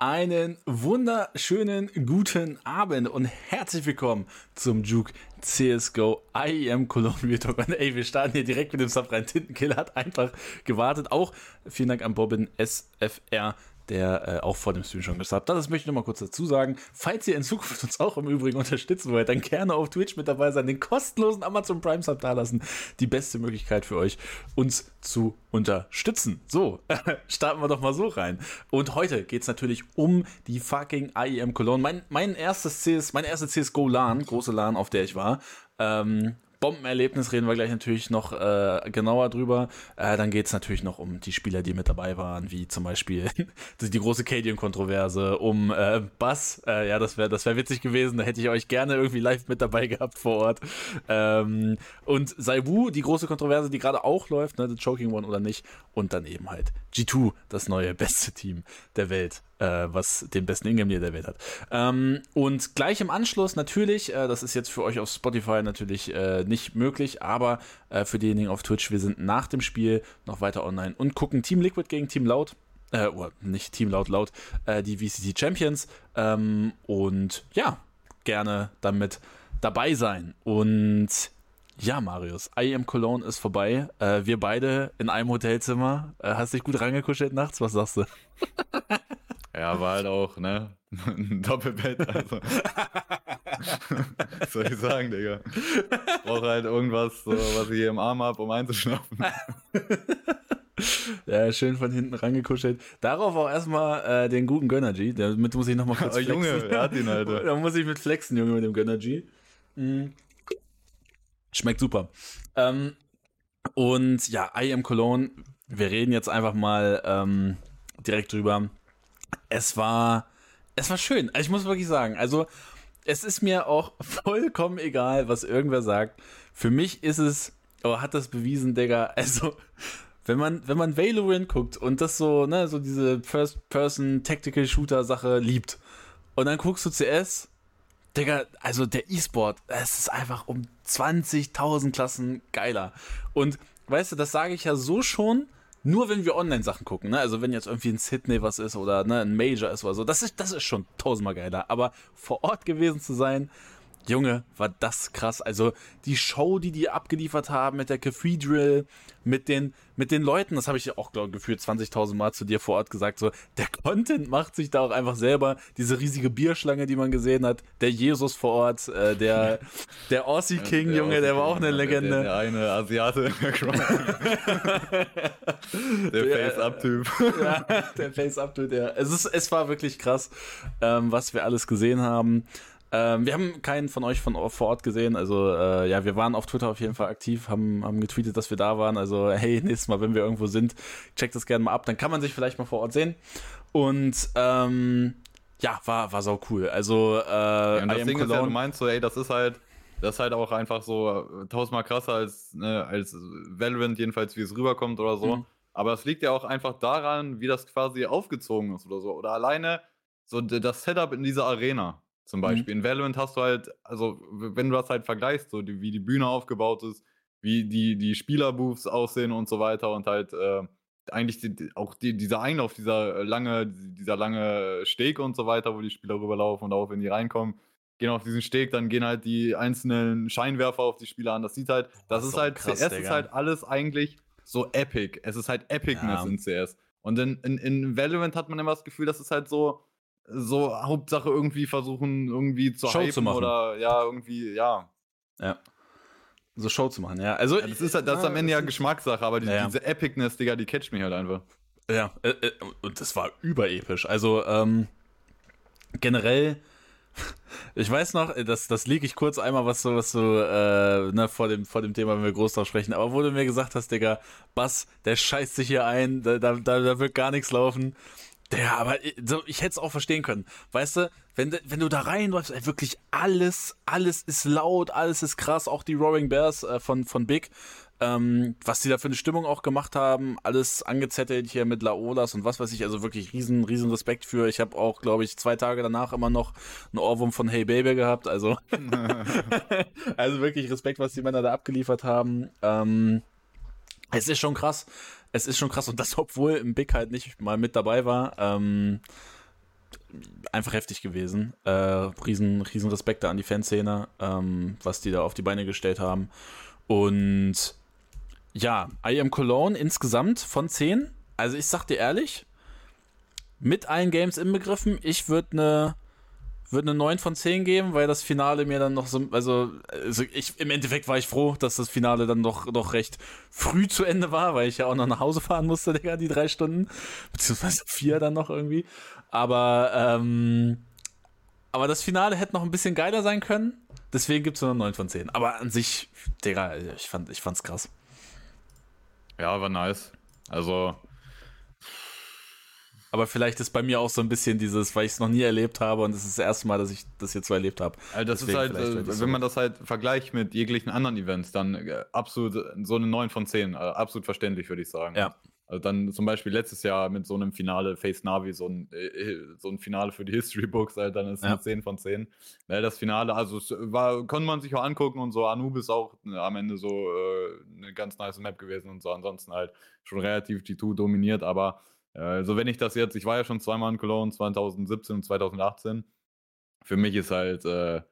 Einen wunderschönen guten Abend und herzlich willkommen zum Juke CSGO IEM Real Talk. Ey, wir starten hier direkt mit dem Sub rein. Tintenkiller hat einfach gewartet. Auch vielen Dank an Bobbin SFR der äh, auch vor dem Stream schon gesubbt hat. Das möchte ich nochmal kurz dazu sagen. Falls ihr in Zukunft uns auch im Übrigen unterstützen wollt, dann gerne auf Twitch mit dabei sein, den kostenlosen Amazon Prime Sub dalassen. Die beste Möglichkeit für euch, uns zu unterstützen. So, starten wir doch mal so rein. Und heute geht es natürlich um die fucking IEM Cologne. Mein, mein erstes CS, meine erste CSGO LAN, große LAN, auf der ich war. Ähm, Bombenerlebnis reden wir gleich natürlich noch äh, genauer drüber. Äh, dann geht es natürlich noch um die Spieler, die mit dabei waren, wie zum Beispiel die große Cadian-Kontroverse, um äh, Bass. Äh, ja, das wäre das wär witzig gewesen. Da hätte ich euch gerne irgendwie live mit dabei gehabt vor Ort. Ähm, und Saibu, die große Kontroverse, die gerade auch läuft, ne, The Choking One oder nicht. Und dann eben halt G2, das neue beste Team der Welt äh, was den besten Ingame der Welt hat. Ähm, und gleich im Anschluss natürlich, äh, das ist jetzt für euch auf Spotify natürlich äh, nicht möglich, aber äh, für diejenigen auf Twitch, wir sind nach dem Spiel noch weiter online und gucken Team Liquid gegen Team Loud. Äh, oder nicht Team Laut Laut, äh, die VCT Champions. Ähm, und ja, gerne damit dabei sein. Und ja, Marius, I am Cologne ist vorbei. Äh, wir beide in einem Hotelzimmer. Äh, hast dich gut rangekuschelt nachts? Was sagst du? Ja, war halt auch, ne? Ein Doppelbett, also. was soll ich sagen, Digga? Ich brauche halt irgendwas, so, was ich hier im Arm habe, um einzuschlafen. Ja, schön von hinten rangekuschelt. Darauf auch erstmal äh, den guten Gönnergy. Damit muss ich nochmal kurz oh, flexen. Junge, er hat ihn, Alter. Da muss ich mit flexen, Junge, mit dem Gönnergy. Mhm. Schmeckt super. Ähm, und ja, I am Cologne. Wir reden jetzt einfach mal ähm, direkt drüber es war, es war schön. Also ich muss wirklich sagen, also es ist mir auch vollkommen egal, was irgendwer sagt. Für mich ist es, oh, hat das bewiesen, Digga. Also, wenn man, wenn man Valorant guckt und das so, ne, so diese First-Person-Tactical-Shooter-Sache liebt und dann guckst du CS, Digga, also der E-Sport, es ist einfach um 20.000 Klassen geiler. Und weißt du, das sage ich ja so schon, nur wenn wir Online-Sachen gucken, ne? Also wenn jetzt irgendwie in Sydney was ist oder ne, ein Major ist oder so, das ist, das ist schon tausendmal geiler. Aber vor Ort gewesen zu sein, Junge, war das krass. Also die Show, die die abgeliefert haben mit der Cathedral, mit den, mit den Leuten, das habe ich auch, glaube gefühlt 20.000 Mal zu dir vor Ort gesagt, so, der Content macht sich da auch einfach selber. Diese riesige Bierschlange, die man gesehen hat, der Jesus vor Ort, äh, der, der Aussie King, der Junge, Aussie der war auch eine Legende. Der, der eine Asiate. der Face-Up-Typ. ja, der Face-Up-Typ, der, es ist, es war wirklich krass, ähm, was wir alles gesehen haben. Ähm, wir haben keinen von euch von vor Ort gesehen. Also äh, ja, wir waren auf Twitter auf jeden Fall aktiv, haben, haben getweetet, dass wir da waren. Also hey, nächstes Mal, wenn wir irgendwo sind, checkt das gerne mal ab. Dann kann man sich vielleicht mal vor Ort sehen. Und ähm, ja, war, war sau cool. Also äh, ja, und das Ding Cologne, ist ja, du meinst so, ey, das ist halt, das ist halt auch einfach so tausendmal krasser als, ne, als Valorant, jedenfalls wie es rüberkommt oder so. Mhm. Aber es liegt ja auch einfach daran, wie das quasi aufgezogen ist oder so. Oder alleine so das Setup in dieser Arena zum mhm. Beispiel. Mhm. In Valorant hast du halt, also wenn du das halt vergleichst, so die, wie die Bühne aufgebaut ist, wie die, die Spielerbooths aussehen und so weiter und halt äh, eigentlich die, auch die, dieser Einlauf, dieser lange, dieser lange Steg und so weiter, wo die Spieler rüberlaufen und auch wenn die reinkommen, gehen auf diesen Steg, dann gehen halt die einzelnen Scheinwerfer auf die Spieler an. Das sieht halt, das, das ist halt, krass, CS Digga. ist halt alles eigentlich so epic. Es ist halt Epicness ja. in CS. Und in, in, in Valorant hat man immer das Gefühl, das ist halt so, so Hauptsache irgendwie versuchen, irgendwie zu Show zu machen. oder ja, irgendwie, ja. Ja. So Show zu machen, ja. Also, ja, das ist, halt, das ist am Ende ja Geschmackssache, aber die, ja. diese Epicness, Digga, die catcht mich halt einfach. Ja, äh, äh, und das war überepisch. Also, ähm, generell, ich weiß noch, das, das liege ich kurz einmal, was so, was so, äh, ne, vor dem, vor dem Thema, wenn wir groß drauf sprechen, aber wo du mir gesagt hast, Digga, Bass, der scheißt sich hier ein, da, da, da wird gar nichts laufen. Ja, aber äh, so, ich hätte es auch verstehen können. Weißt du, wenn, wenn du da reinläufst, ey, wirklich alles, alles ist laut, alles ist krass, auch die Roaring Bears äh, von, von Big, ähm, was die da für eine Stimmung auch gemacht haben, alles angezettelt hier mit Laolas und was weiß ich, also wirklich riesen, riesen Respekt für. Ich habe auch, glaube ich, zwei Tage danach immer noch einen Ohrwurm von Hey Baby gehabt, also, also wirklich Respekt, was die Männer da abgeliefert haben. Ähm, es ist schon krass es ist schon krass und das, obwohl im Big halt nicht mal mit dabei war. Ähm, einfach heftig gewesen. Äh, riesen, riesen Respekt an die Fanszene, ähm, was die da auf die Beine gestellt haben. Und ja, I Am Cologne insgesamt von 10. Also ich sag dir ehrlich, mit allen Games inbegriffen, ich würde eine würde eine 9 von 10 geben, weil das Finale mir dann noch so, also, also ich, im Endeffekt war ich froh, dass das Finale dann doch, doch recht früh zu Ende war, weil ich ja auch noch nach Hause fahren musste, Digga, die drei Stunden, beziehungsweise vier dann noch irgendwie. Aber, ähm, aber das Finale hätte noch ein bisschen geiler sein können, deswegen gibt es nur eine 9 von 10. Aber an sich, Digga, ich, fand, ich fand's krass. Ja, war nice. Also, aber vielleicht ist bei mir auch so ein bisschen dieses, weil ich es noch nie erlebt habe und es ist das erste Mal, dass ich das jetzt so erlebt habe. Also das Deswegen ist halt, äh, wenn man das halt vergleicht mit jeglichen anderen Events, dann äh, absolut so eine 9 von 10. Also absolut verständlich, würde ich sagen. Ja. Also dann zum Beispiel letztes Jahr mit so einem Finale Face Navi, so ein, äh, so ein Finale für die History Books, halt, dann ist es ja. eine 10 von 10. Ja, das Finale, also es war, konnte man sich auch angucken und so. Anubis auch ne, am Ende so äh, eine ganz nice Map gewesen und so. Ansonsten halt schon relativ G2 dominiert, aber also wenn ich das jetzt, ich war ja schon zweimal in Cologne, 2017 und 2018. Für mich ist halt, äh,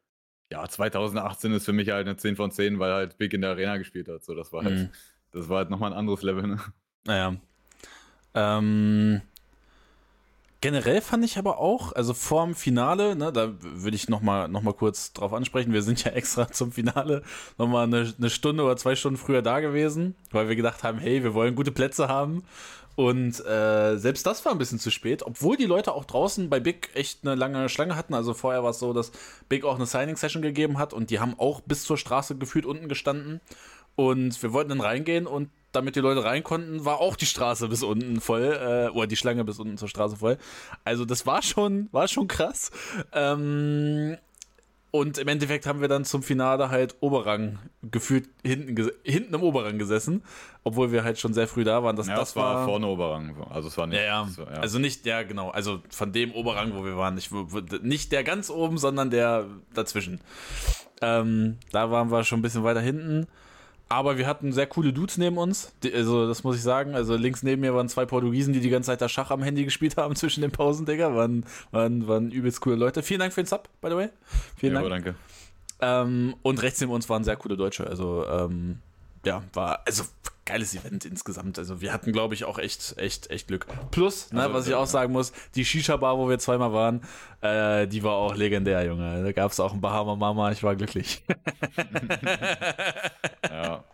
ja, 2018 ist für mich halt eine 10 von 10, weil halt Big in der Arena gespielt hat. So, das war halt, mhm. das war halt nochmal ein anderes Level, ne? Naja. Ähm, generell fand ich aber auch, also vorm Finale, ne, da würde ich nochmal noch mal kurz drauf ansprechen, wir sind ja extra zum Finale nochmal eine, eine Stunde oder zwei Stunden früher da gewesen, weil wir gedacht haben, hey, wir wollen gute Plätze haben und äh, selbst das war ein bisschen zu spät, obwohl die Leute auch draußen bei Big echt eine lange Schlange hatten. Also vorher war es so, dass Big auch eine Signing-Session gegeben hat und die haben auch bis zur Straße gefühlt unten gestanden. Und wir wollten dann reingehen und damit die Leute rein konnten, war auch die Straße bis unten voll, äh, oder die Schlange bis unten zur Straße voll. Also das war schon, war schon krass. Ähm, und im Endeffekt haben wir dann zum Finale halt Oberrang gefühlt hinten, hinten im Oberrang gesessen, obwohl wir halt schon sehr früh da waren. Das, ja, das war, war vorne Oberrang. Also es war nicht. Ja, ja. So, ja, Also nicht, ja, genau. Also von dem Oberrang, wo wir waren. Nicht, nicht der ganz oben, sondern der dazwischen. Ähm, da waren wir schon ein bisschen weiter hinten. Aber wir hatten sehr coole Dudes neben uns. Also, das muss ich sagen. Also, links neben mir waren zwei Portugiesen, die die ganze Zeit da Schach am Handy gespielt haben zwischen den Pausen, Digga. Waren, waren, waren übelst coole Leute. Vielen Dank für den Sub, by the way. Vielen ja, Dank. danke. Ähm, und rechts neben uns waren sehr coole Deutsche. Also, ähm, ja, war, also, geiles Event insgesamt. Also wir hatten, glaube ich, auch echt, echt, echt Glück. Plus, ne, also, was ich auch sagen muss, die Shisha-Bar, wo wir zweimal waren, äh, die war auch legendär, Junge. Da gab es auch ein Bahama Mama, ich war glücklich. ja.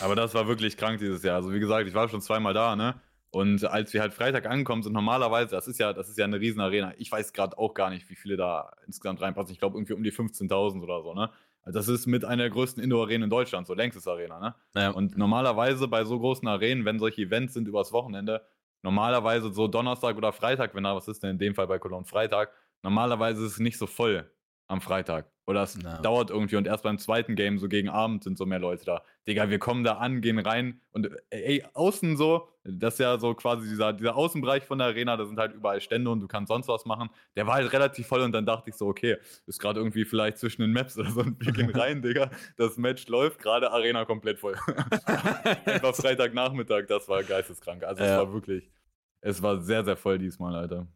Aber das war wirklich krank dieses Jahr. Also wie gesagt, ich war schon zweimal da, ne? Und als wir halt Freitag angekommen sind, normalerweise, das ist ja, das ist ja eine riesen Arena. Ich weiß gerade auch gar nicht, wie viele da insgesamt reinpassen. Ich glaube irgendwie um die 15.000 oder so, ne? Also das ist mit einer der größten Indoor-Arenen in Deutschland, so längstes Arena, ne? Ja. Und normalerweise bei so großen Arenen, wenn solche Events sind übers Wochenende, normalerweise so Donnerstag oder Freitag, wenn da was ist, denn in dem Fall bei Cologne Freitag, normalerweise ist es nicht so voll am Freitag. Oder es no. dauert irgendwie und erst beim zweiten Game, so gegen Abend, sind so mehr Leute da. Digga, wir kommen da an, gehen rein und äh, ey, außen so, das ist ja so quasi dieser, dieser Außenbereich von der Arena, da sind halt überall Stände und du kannst sonst was machen. Der war halt relativ voll und dann dachte ich so, okay, ist gerade irgendwie vielleicht zwischen den Maps oder so und wir gehen rein, Digga. Das Match läuft gerade, Arena komplett voll. Einfach Freitagnachmittag, das war geisteskrank. Also ja. es war wirklich, es war sehr, sehr voll diesmal, Alter.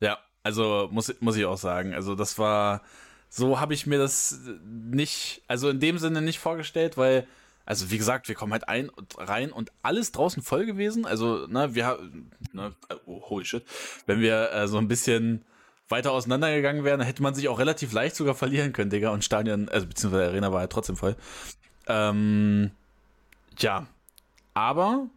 Ja, also muss, muss ich auch sagen, also das war so habe ich mir das nicht, also in dem Sinne nicht vorgestellt, weil, also wie gesagt, wir kommen halt ein und rein und alles draußen voll gewesen. Also, ne, wir haben, ne, oh, holy shit, wenn wir äh, so ein bisschen weiter auseinandergegangen wären, hätte man sich auch relativ leicht sogar verlieren können, Digga. Und Stadion, also beziehungsweise Arena war halt trotzdem voll. Ähm, ja, aber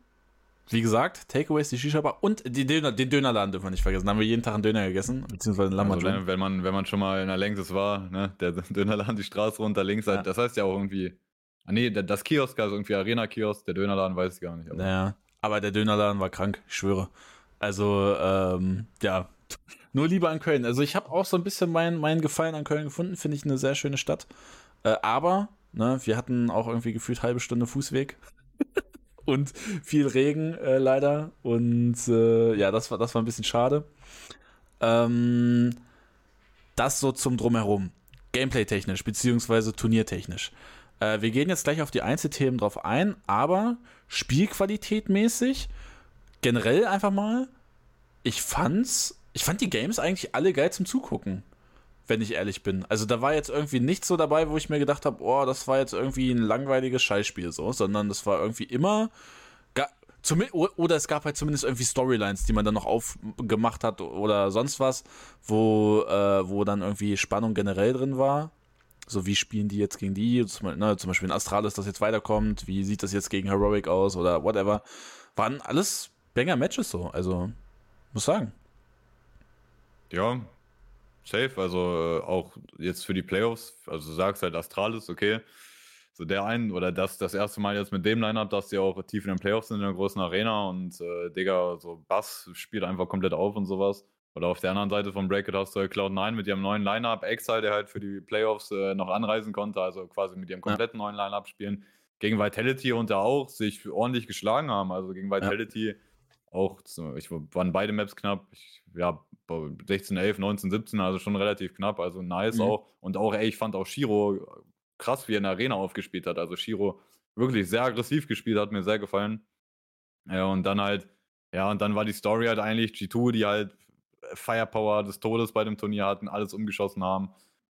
wie gesagt, Takeaways, die Shisha-Bar und die Döner, den Dönerladen dürfen wir nicht vergessen. Da haben wir jeden Tag einen Döner gegessen, beziehungsweise einen also wenn, wenn, man, wenn man schon mal in der Längses war, ne, der Dönerladen die Straße runter links, ja. das heißt ja auch irgendwie, ah nee, das Kiosk, also irgendwie Arena-Kiosk, der Dönerladen weiß ich gar nicht. Aber. Naja, aber der Dönerladen war krank, ich schwöre. Also, ähm, ja, nur lieber an Köln. Also ich habe auch so ein bisschen meinen mein Gefallen an Köln gefunden, finde ich eine sehr schöne Stadt. Äh, aber, ne, wir hatten auch irgendwie gefühlt halbe Stunde Fußweg. und viel Regen äh, leider. Und äh, ja, das war, das war ein bisschen schade. Ähm, das so zum Drumherum. Gameplay-technisch, beziehungsweise turniertechnisch. Äh, wir gehen jetzt gleich auf die Einzelthemen drauf ein, aber Spielqualität mäßig, generell einfach mal, ich fand's, ich fand die Games eigentlich alle geil zum Zugucken, wenn ich ehrlich bin. Also da war jetzt irgendwie nichts so dabei, wo ich mir gedacht habe, oh, das war jetzt irgendwie ein langweiliges Scheißspiel so, sondern das war irgendwie immer oder es gab halt zumindest irgendwie Storylines, die man dann noch aufgemacht hat oder sonst was, wo, äh, wo dann irgendwie Spannung generell drin war. So, wie spielen die jetzt gegen die? Zum, ne, zum Beispiel in Astralis, das jetzt weiterkommt. Wie sieht das jetzt gegen Heroic aus oder whatever. Waren alles Banger-Matches so. Also, muss sagen. Ja, safe. Also, äh, auch jetzt für die Playoffs. Also, du sagst halt Astralis, okay so der ein oder das das erste Mal jetzt mit dem Lineup, dass die auch tief in den Playoffs sind in der großen Arena und äh, Digga, so Bass spielt einfach komplett auf und sowas. Oder auf der anderen Seite von Bracket hast du halt Cloud9 mit ihrem neuen Lineup, Exile, der halt für die Playoffs äh, noch anreisen konnte, also quasi mit ihrem kompletten ja. neuen Lineup spielen. Gegen Vitality und da auch sich ordentlich geschlagen haben. Also gegen Vitality ja. auch, ich waren beide Maps knapp, ich, ja, 16, 11, 19, 17, also schon relativ knapp, also nice mhm. auch. Und auch, ey, ich fand auch Shiro krass, wie er in der Arena aufgespielt hat. Also Shiro wirklich sehr aggressiv gespielt, hat mir sehr gefallen. Ja, und dann halt, ja, und dann war die Story halt eigentlich G2, die halt Firepower des Todes bei dem Turnier hatten, alles umgeschossen haben.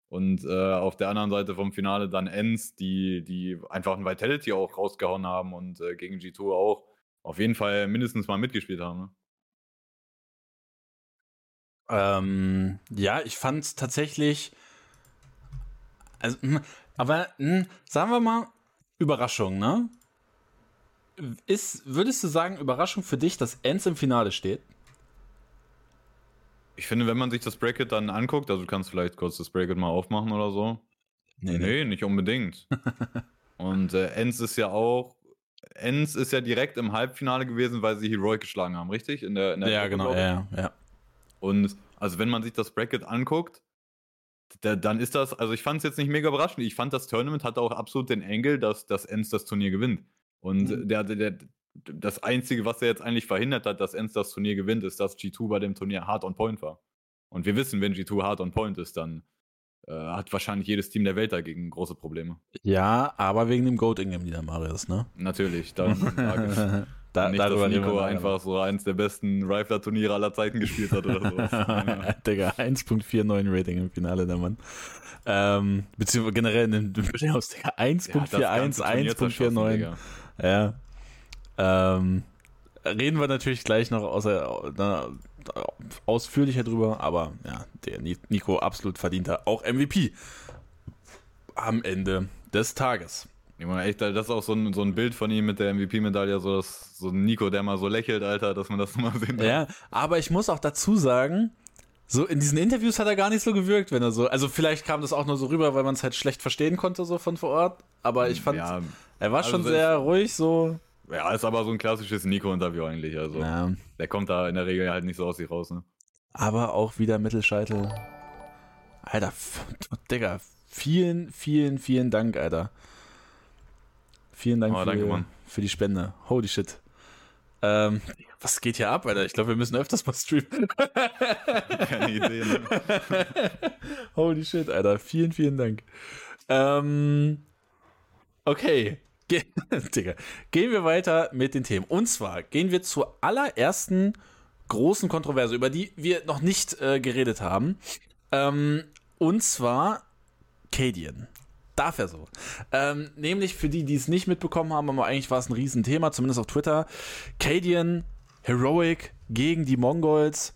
Und äh, auf der anderen Seite vom Finale dann Ends, die, die einfach ein Vitality auch rausgehauen haben und äh, gegen G2 auch auf jeden Fall mindestens mal mitgespielt haben. Ne? Ähm, ja, ich fand tatsächlich, also hm, aber mh, hm, sagen wir mal, Überraschung, ne? Ist, würdest du sagen, Überraschung für dich, dass Ends im Finale steht? Ich finde, wenn man sich das Bracket dann anguckt, also du kannst vielleicht kurz das Bracket mal aufmachen oder so. Nee, nee, nee nicht unbedingt. Und äh, Ends ist ja auch. Ends ist ja direkt im Halbfinale gewesen, weil sie Heroic geschlagen haben, richtig? In der, in der ja, genau, ja, ja. Und also wenn man sich das Bracket anguckt, da, dann ist das, also ich fand es jetzt nicht mega überraschend. Ich fand, das Tournament hatte auch absolut den Engel, dass, dass Enz das Turnier gewinnt. Und mhm. der, der, das Einzige, was er jetzt eigentlich verhindert hat, dass Enz das Turnier gewinnt, ist, dass G2 bei dem Turnier hard on point war. Und wir wissen, wenn G2 hard on point ist, dann äh, hat wahrscheinlich jedes Team der Welt dagegen große Probleme. Ja, aber wegen dem Goat Ingame wieder Marius, ne? Natürlich, dann Da, nicht, dass Nico einfach so eins der besten Rifler-Turniere aller Zeiten gespielt hat oder sowas. Digga, 1.49 Rating im Finale, der Mann. Ähm, beziehungsweise generell in den Playoffs, Digga, 1.41, 1.49. Ja. Ähm, reden wir natürlich gleich noch außer, na, ausführlicher drüber, aber ja, der Nico absolut verdienter auch MVP am Ende des Tages. Ja, echt, das ist auch so ein, so ein Bild von ihm mit der MVP-Medaille, so, so ein Nico, der mal so lächelt, Alter, dass man das nochmal sehen kann. Ja, aber ich muss auch dazu sagen, so in diesen Interviews hat er gar nicht so gewirkt, wenn er so. Also vielleicht kam das auch nur so rüber, weil man es halt schlecht verstehen konnte, so von vor Ort. Aber ich fand, ja, er war also schon sehr ruhig, so. Ja, ist aber so ein klassisches Nico-Interview eigentlich. Also ja. der kommt da in der Regel halt nicht so aus sich raus, ne? Aber auch wieder Mittelscheitel. Alter, Digga, vielen, vielen, vielen Dank, Alter. Vielen Dank oh, für, danke, für, die Spende. Holy shit. Ähm, was geht hier ab, Alter? Ich glaube, wir müssen öfters mal streamen. Keine Idee, ne? Holy shit, Alter. Vielen, vielen Dank. Ähm, okay. Ge Digga. Gehen wir weiter mit den Themen. Und zwar gehen wir zur allerersten großen Kontroverse, über die wir noch nicht äh, geredet haben. Ähm, und zwar Cadian darf er so. Ähm, nämlich für die, die es nicht mitbekommen haben, aber eigentlich war es ein Riesenthema, zumindest auf Twitter. Cadian Heroic gegen die Mongols.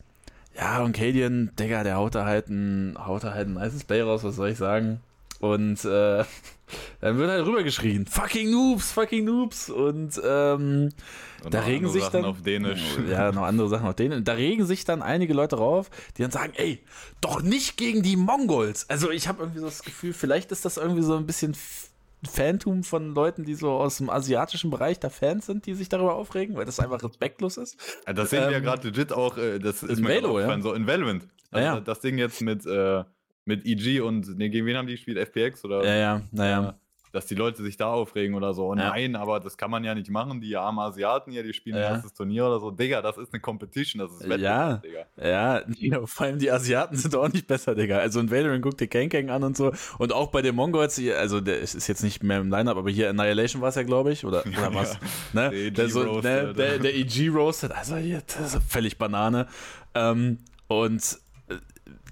Ja, und Cadian, Digga, der haut da halt ein, haut da halt ein nices Play raus, was soll ich sagen? Und äh, dann wird halt rübergeschrien, fucking Noobs, fucking Noobs. Und, ähm, und da regen sich Sachen dann. auf Dänisch. Ja, noch andere Sachen auf Dänisch. Da regen sich dann einige Leute rauf, die dann sagen, ey, doch nicht gegen die Mongols. Also ich habe irgendwie so das Gefühl, vielleicht ist das irgendwie so ein bisschen Fantum von Leuten, die so aus dem asiatischen Bereich da Fans sind, die sich darüber aufregen, weil das einfach respektlos ist. Ja, das sehen ähm, wir ja ähm, gerade legit auch, äh, das ist mir Velo, ja. so in Valorant. Also ja. Das Ding jetzt mit, äh, mit EG und, nee, gegen wen haben die gespielt? FPX oder? Ja, ja, naja. Äh, dass die Leute sich da aufregen oder so. Ja. Nein, aber das kann man ja nicht machen. Die armen Asiaten hier, die spielen ja. ein erstes Turnier oder so. Digga, das ist eine Competition, das ist Wettbewerb, ja. Digga. Ja, ja, vor allem die Asiaten sind auch nicht besser, Digga. Also in Valorant guckt dir Kang an und so. Und auch bei den Mongols, also der ist jetzt nicht mehr im Lineup, aber hier Annihilation war es ja, glaube ich. Oder, oder was? ne? Der, der, so, ne? der, der EG roastet, also hier, das ist völlig Banane. Ähm, Und äh,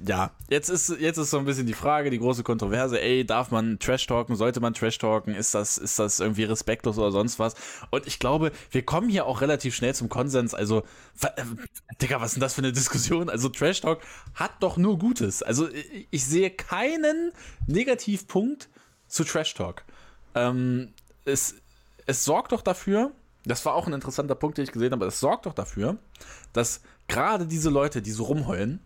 ja, jetzt ist, jetzt ist so ein bisschen die Frage, die große Kontroverse, ey, darf man Trash talken, sollte man Trash talken, ist das, ist das irgendwie respektlos oder sonst was? Und ich glaube, wir kommen hier auch relativ schnell zum Konsens, also, äh, Digga, was ist denn das für eine Diskussion? Also Trash Talk hat doch nur Gutes. Also ich, ich sehe keinen Negativpunkt zu Trash Talk. Ähm, es, es sorgt doch dafür, das war auch ein interessanter Punkt, den ich gesehen habe, es sorgt doch dafür, dass gerade diese Leute, die so rumheulen,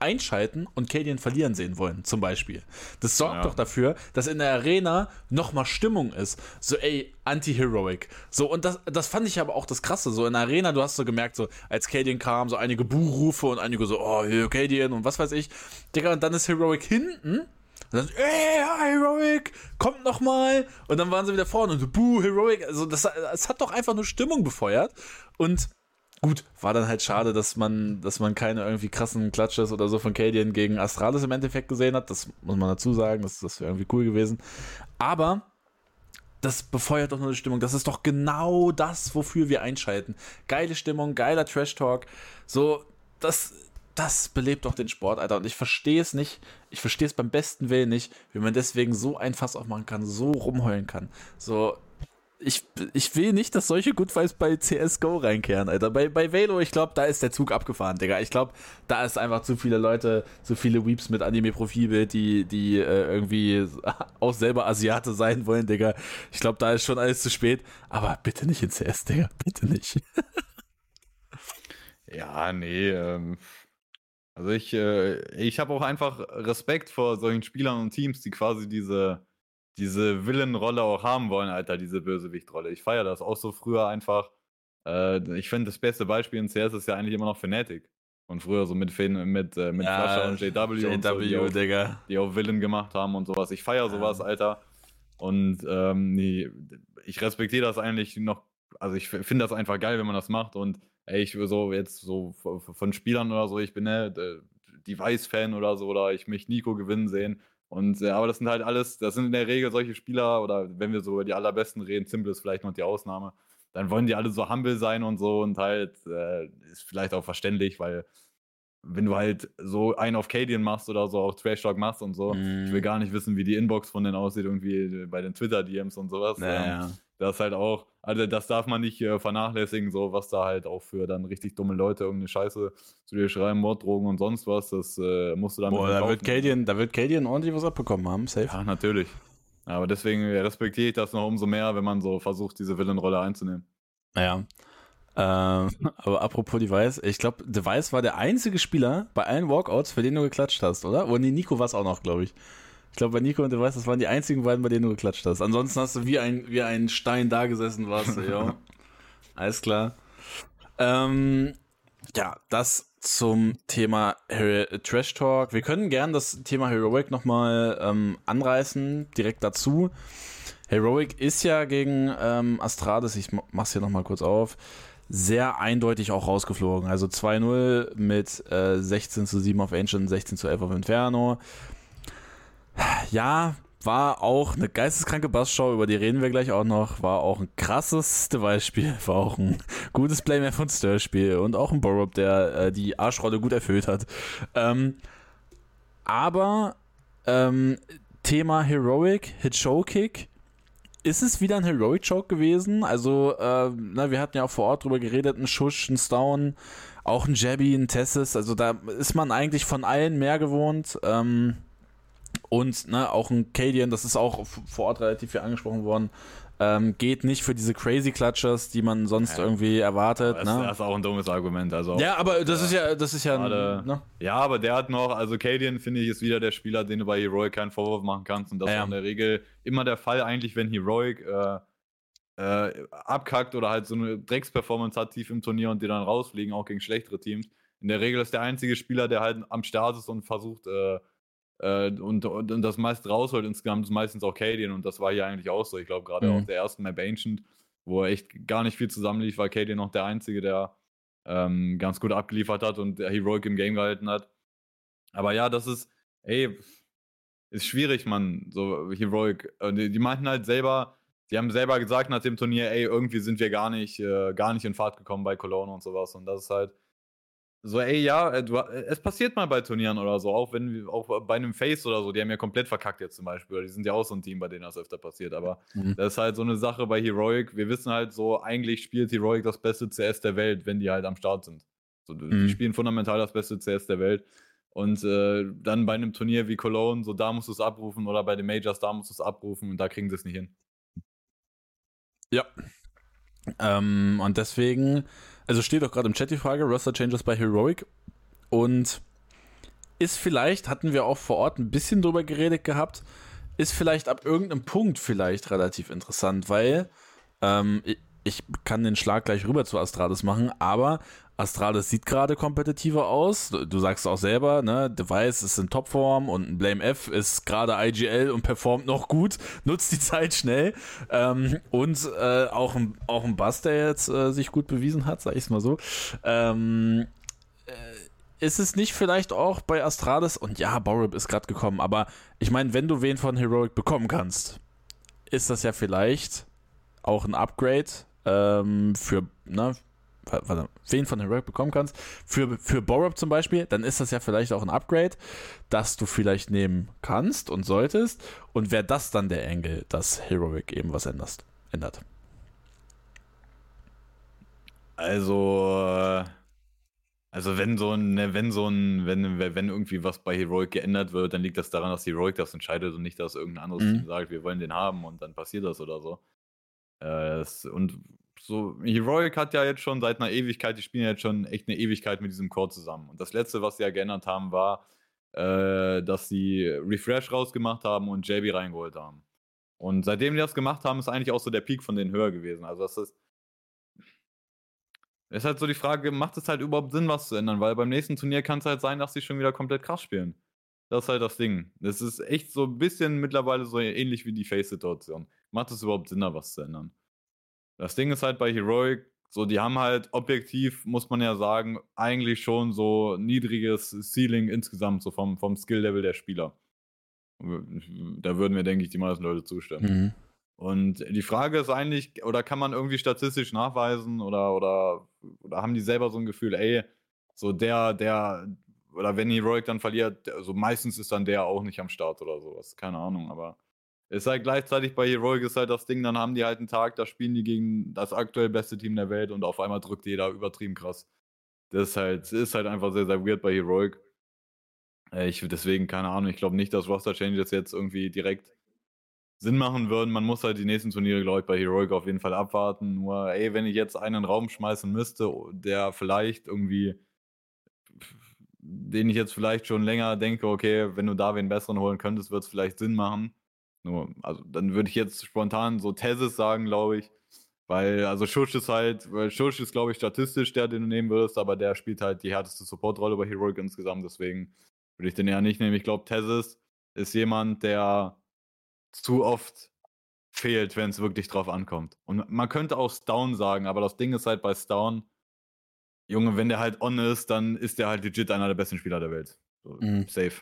einschalten und Cadian verlieren sehen wollen, zum Beispiel. Das sorgt ja. doch dafür, dass in der Arena nochmal Stimmung ist. So, ey, anti-heroic. So, und das, das fand ich aber auch das Krasse. So, in der Arena, du hast so gemerkt, so, als Cadian kam, so einige Buhrufe und einige so, oh, Cadian und was weiß ich. Digga, und dann ist Heroic hinten. Und dann, ey, Heroic, kommt nochmal. Und dann waren sie wieder vorne und so, buh, Heroic. Also, das, das hat doch einfach nur Stimmung befeuert. Und Gut, war dann halt schade, dass man, dass man keine irgendwie krassen Klatsches oder so von Cadian gegen Astralis im Endeffekt gesehen hat. Das muss man dazu sagen, das, das wäre irgendwie cool gewesen. Aber das befeuert doch nur die Stimmung. Das ist doch genau das, wofür wir einschalten. Geile Stimmung, geiler Trash-Talk. So, das, das belebt doch den Sport, Alter. Und ich verstehe es nicht. Ich verstehe es beim besten Willen nicht, wie man deswegen so ein Fass aufmachen kann, so rumheulen kann. So, ich, ich will nicht, dass solche Good Vibes bei CSGO reinkehren, Alter. Bei, bei Velo, ich glaube, da ist der Zug abgefahren, Digga. Ich glaube, da ist einfach zu viele Leute, zu viele Weeps mit Anime-Profilbild, die, die äh, irgendwie auch selber Asiate sein wollen, Digga. Ich glaube, da ist schon alles zu spät. Aber bitte nicht in CS, Digga. Bitte nicht. ja, nee, ähm. Also ich, äh, ich habe auch einfach Respekt vor solchen Spielern und Teams, die quasi diese, diese Villain-Rolle auch haben wollen, Alter, diese Bösewicht-Rolle. Ich feiere das auch so früher einfach. Äh, ich finde, das beste Beispiel in CS ist ja eigentlich immer noch Fnatic. Und früher so mit, Finn, mit, äh, mit ja, Flasher und JW, JW und so, die, auch, Digga. die auch Villain gemacht haben und sowas. Ich feiere sowas, Alter. Und ähm, nee, ich respektiere das eigentlich noch. Also ich finde das einfach geil, wenn man das macht. Und ey, ich so jetzt so von Spielern oder so, ich bin ne, Device-Fan oder so, oder ich mich Nico gewinnen sehen und äh, aber das sind halt alles, das sind in der Regel solche Spieler, oder wenn wir so über die allerbesten reden, Simple ist vielleicht noch die Ausnahme, dann wollen die alle so humble sein und so und halt äh, ist vielleicht auch verständlich, weil wenn du halt so einen auf Cadian machst oder so auch Trash Talk machst und so, mm. ich will mhm. gar nicht wissen, wie die Inbox von denen aussieht, irgendwie bei den Twitter-DMs und sowas. Naja. Ähm, das halt auch, also das darf man nicht äh, vernachlässigen, so was da halt auch für dann richtig dumme Leute irgendeine Scheiße zu dir schreiben, Morddrogen und sonst was, das äh, musst du dann Boah, da wird, Cadian, da wird Cadian ordentlich was abbekommen haben, safe. Ja, natürlich. Aber deswegen respektiere ich das noch umso mehr, wenn man so versucht, diese Villain-Rolle einzunehmen. Naja. Ähm, aber apropos Device, ich glaube, Device war der einzige Spieler bei allen Walkouts, für den du geklatscht hast, oder? Und Nico war es auch noch, glaube ich. Ich glaube, bei Nico und Device, das waren die einzigen beiden, bei denen du geklatscht hast. Ansonsten hast du wie ein, wie ein Stein da gesessen, warst du, ja. Alles klar. Ähm, ja, das zum Thema Hero Trash Talk. Wir können gern das Thema Heroic nochmal ähm, anreißen, direkt dazu. Heroic ist ja gegen ähm, Astrades, ich mach's hier nochmal kurz auf, sehr eindeutig auch rausgeflogen. Also 2-0 mit äh, 16 zu 7 auf Ancient, 16 zu 11 auf Inferno ja, war auch eine geisteskranke Bassshow, über die reden wir gleich auch noch. War auch ein krasses Beispiel, war auch ein gutes Playman von Stir-Spiel und auch ein Borup, der äh, die Arschrolle gut erfüllt hat. Ähm, aber ähm, Thema Heroic, Hit Show Kick. Ist es wieder ein Heroic Choke gewesen? Also, äh, na, wir hatten ja auch vor Ort drüber geredet, ein Schusch, ein Stone, auch ein Jabby, ein Tessis. Also da ist man eigentlich von allen mehr gewohnt. Ähm, und ne, auch ein Cadian, das ist auch vor Ort relativ viel angesprochen worden, ähm, geht nicht für diese Crazy Clutchers, die man sonst ja. irgendwie erwartet. Das, ne? das, ist auch ein dummes Argument. Also ja, aber das ist ja, das ist ja. Grade, ne? Ja, aber der hat noch, also Cadian finde ich ist wieder der Spieler, den du bei Heroic keinen Vorwurf machen kannst. Und das ja. ist in der Regel immer der Fall, eigentlich, wenn Heroic äh, äh, abkackt oder halt so eine Drecksperformance hat tief im Turnier und die dann rausfliegen, auch gegen schlechtere Teams. In der Regel ist der einzige Spieler, der halt am Start ist und versucht, äh, äh, und, und, und, das meist rausholt insgesamt ist meistens auch Cadian und das war hier eigentlich auch so. Ich glaube, gerade mhm. auf der ersten Map Ancient, wo er echt gar nicht viel zusammenlief, war Cadian noch der Einzige, der ähm, ganz gut abgeliefert hat und der Heroic im Game gehalten hat. Aber ja, das ist, ey, ist schwierig, man, so Heroic. Die, die meinten halt selber, die haben selber gesagt nach dem Turnier, ey, irgendwie sind wir gar nicht, äh, gar nicht in Fahrt gekommen bei Cologne und sowas. Und das ist halt, so, ey, ja, äh, du, äh, es passiert mal bei Turnieren oder so, auch wenn auch bei einem Face oder so, die haben ja komplett verkackt jetzt zum Beispiel. Die sind ja auch so ein Team, bei denen das öfter passiert. Aber mhm. das ist halt so eine Sache bei Heroic. Wir wissen halt so, eigentlich spielt Heroic das beste CS der Welt, wenn die halt am Start sind. So, mhm. Die spielen fundamental das beste CS der Welt. Und äh, dann bei einem Turnier wie Cologne, so da musst du es abrufen oder bei den Majors, da musst du es abrufen und da kriegen sie es nicht hin. Ja. Ähm, und deswegen also steht auch gerade im Chat die Frage, Roster Changes bei Heroic. Und ist vielleicht, hatten wir auch vor Ort ein bisschen drüber geredet gehabt, ist vielleicht ab irgendeinem Punkt vielleicht relativ interessant, weil ähm, ich kann den Schlag gleich rüber zu Astralis machen, aber Astralis sieht gerade kompetitiver aus. Du sagst auch selber, ne, Device ist in Topform und Blame F ist gerade IGL und performt noch gut, nutzt die Zeit schnell. Ähm, und äh, auch, ein, auch ein Bass, der jetzt äh, sich gut bewiesen hat, sag ich es mal so. Ähm, äh, ist es nicht vielleicht auch bei Astralis, und ja, Borib ist gerade gekommen, aber ich meine, wenn du wen von Heroic bekommen kannst, ist das ja vielleicht auch ein Upgrade ähm, für, ne, warte, wen von Heroic bekommen kannst, für, für Borup zum Beispiel, dann ist das ja vielleicht auch ein Upgrade, das du vielleicht nehmen kannst und solltest. Und wäre das dann der Engel, dass Heroic eben was änderst, ändert? Also, also wenn so ein, ne, wenn so ein, wenn, wenn irgendwie was bei Heroic geändert wird, dann liegt das daran, dass Heroic das entscheidet und nicht, dass irgendein anderes mhm. Team sagt, wir wollen den haben und dann passiert das oder so. Äh, und so, Heroic hat ja jetzt schon seit einer Ewigkeit, die spielen ja jetzt schon echt eine Ewigkeit mit diesem Core zusammen. Und das letzte, was sie ja geändert haben, war, äh, dass sie Refresh rausgemacht haben und JB reingeholt haben. Und seitdem die das gemacht haben, ist eigentlich auch so der Peak von denen höher gewesen. Also das ist. Ist halt so die Frage, macht es halt überhaupt Sinn, was zu ändern? Weil beim nächsten Turnier kann es halt sein, dass sie schon wieder komplett krass spielen. Das ist halt das Ding. Das ist echt so ein bisschen mittlerweile so ähnlich wie die Face-Situation. Macht es überhaupt Sinn, da was zu ändern? Das Ding ist halt bei Heroic, so die haben halt objektiv, muss man ja sagen, eigentlich schon so niedriges Ceiling insgesamt, so vom, vom Skill-Level der Spieler. Da würden mir, denke ich, die meisten Leute zustimmen. Mhm. Und die Frage ist eigentlich, oder kann man irgendwie statistisch nachweisen oder, oder, oder haben die selber so ein Gefühl, ey, so der, der, oder wenn Heroic dann verliert, so also meistens ist dann der auch nicht am Start oder sowas. Keine Ahnung, aber ist halt gleichzeitig bei Heroic ist halt das Ding, dann haben die halt einen Tag, da spielen die gegen das aktuell beste Team der Welt und auf einmal drückt jeder übertrieben krass. Das ist halt, ist halt einfach sehr, sehr weird bei Heroic. Äh, ich, deswegen, keine Ahnung, ich glaube nicht, dass Roster Changes jetzt irgendwie direkt Sinn machen würden. Man muss halt die nächsten Turniere, glaube ich, bei Heroic auf jeden Fall abwarten. Nur, ey, wenn ich jetzt einen Raum schmeißen müsste, der vielleicht irgendwie, den ich jetzt vielleicht schon länger denke, okay, wenn du da wen besseren holen könntest, wird es vielleicht Sinn machen nur, also dann würde ich jetzt spontan so Thesis sagen, glaube ich. Weil, also Schusch ist halt, weil Schusch ist, glaube ich, statistisch der, den du nehmen würdest, aber der spielt halt die härteste Supportrolle bei Heroic insgesamt, deswegen würde ich den eher nicht nehmen. Ich glaube, Thesis ist jemand, der zu oft fehlt, wenn es wirklich drauf ankommt. Und man könnte auch Stone sagen, aber das Ding ist halt bei Stone, Junge, wenn der halt on ist, dann ist der halt legit einer der besten Spieler der Welt. So, mhm. Safe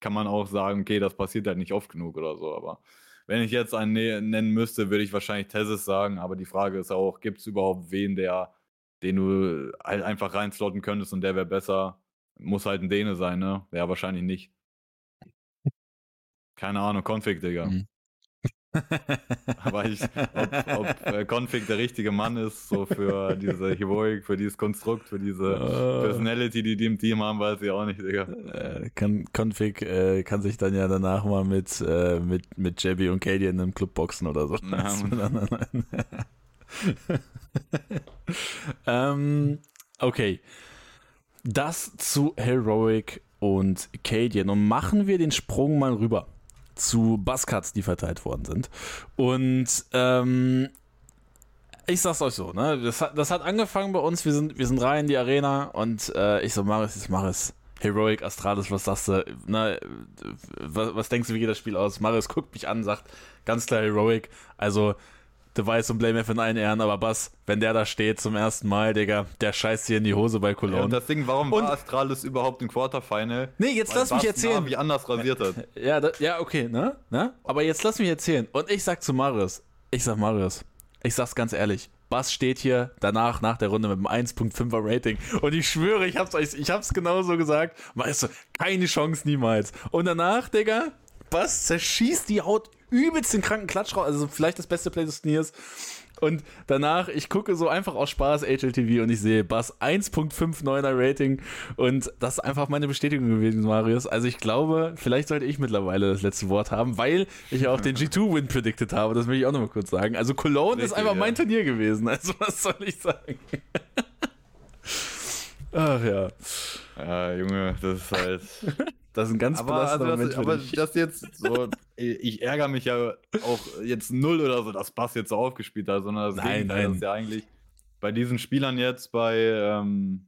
kann man auch sagen, okay, das passiert halt nicht oft genug oder so. Aber wenn ich jetzt einen nennen müsste, würde ich wahrscheinlich Tessis sagen. Aber die Frage ist auch, gibt es überhaupt wen, der, den du halt einfach reinslotten könntest und der wäre besser? Muss halt ein Däne sein, ne? Wäre wahrscheinlich nicht. Keine Ahnung, Config, Digga. Mhm. Aber ich, ob, ob äh, Config der richtige Mann ist, so für diese Heroic, für dieses Konstrukt, für diese uh, Personality, die die im Team haben, weiß ich auch nicht, Digga. Äh, kann, Config äh, kann sich dann ja danach mal mit, äh, mit, mit Jabby und Katie in einem Club boxen oder so. Ähm, okay. Das zu Heroic und Cadian. Und machen wir den Sprung mal rüber zu Buzzcuts, die verteilt worden sind. Und ähm, ich sag's euch so, ne? Das hat, das hat angefangen bei uns, wir sind, wir sind rein in die Arena und äh, ich so, Maris, jetzt mach es. Heroic, Astralis, was sagst du? Na, was, was denkst du, wie geht das Spiel aus? Marius guckt mich an, sagt ganz klar Heroic. Also Device und Blame in allen Ehren, aber Bass, wenn der da steht zum ersten Mal, Digga, der scheißt hier in die Hose bei Cologne. Ja, und das Ding, warum und, war Astralis überhaupt im Quarterfinal? Nee, jetzt lass mich erzählen. Wie anders rasiert hat. Ja, da, ja, okay, ne? ne? Aber jetzt lass mich erzählen. Und ich sag zu Marius, ich sag Marius, ich sag's ganz ehrlich, Bass steht hier danach, nach der Runde mit einem 1.5er Rating. Und ich schwöre, ich hab's euch, ich hab's genauso gesagt. Weißt du, keine Chance niemals. Und danach, Digga, Bass zerschießt die Haut übelst den kranken Klatsch raus. Also vielleicht das beste Play des Turniers. Und danach, ich gucke so einfach aus Spaß HLTV und ich sehe Bass 1.59er Rating und das ist einfach meine Bestätigung gewesen, Marius. Also ich glaube, vielleicht sollte ich mittlerweile das letzte Wort haben, weil ich ja auch den G2-Win predicted habe. Das will ich auch nochmal kurz sagen. Also Cologne Richtig, ist einfach ja. mein Turnier gewesen. Also was soll ich sagen? Ach ja. Ja, Junge, das ist halt. Das ist ein ganz aber, also das, Moment Aber das jetzt so, ich ärgere mich ja auch jetzt null oder so, dass Bass jetzt so aufgespielt hat, sondern das nein, nein. ist ja eigentlich bei diesen Spielern jetzt, bei, ähm,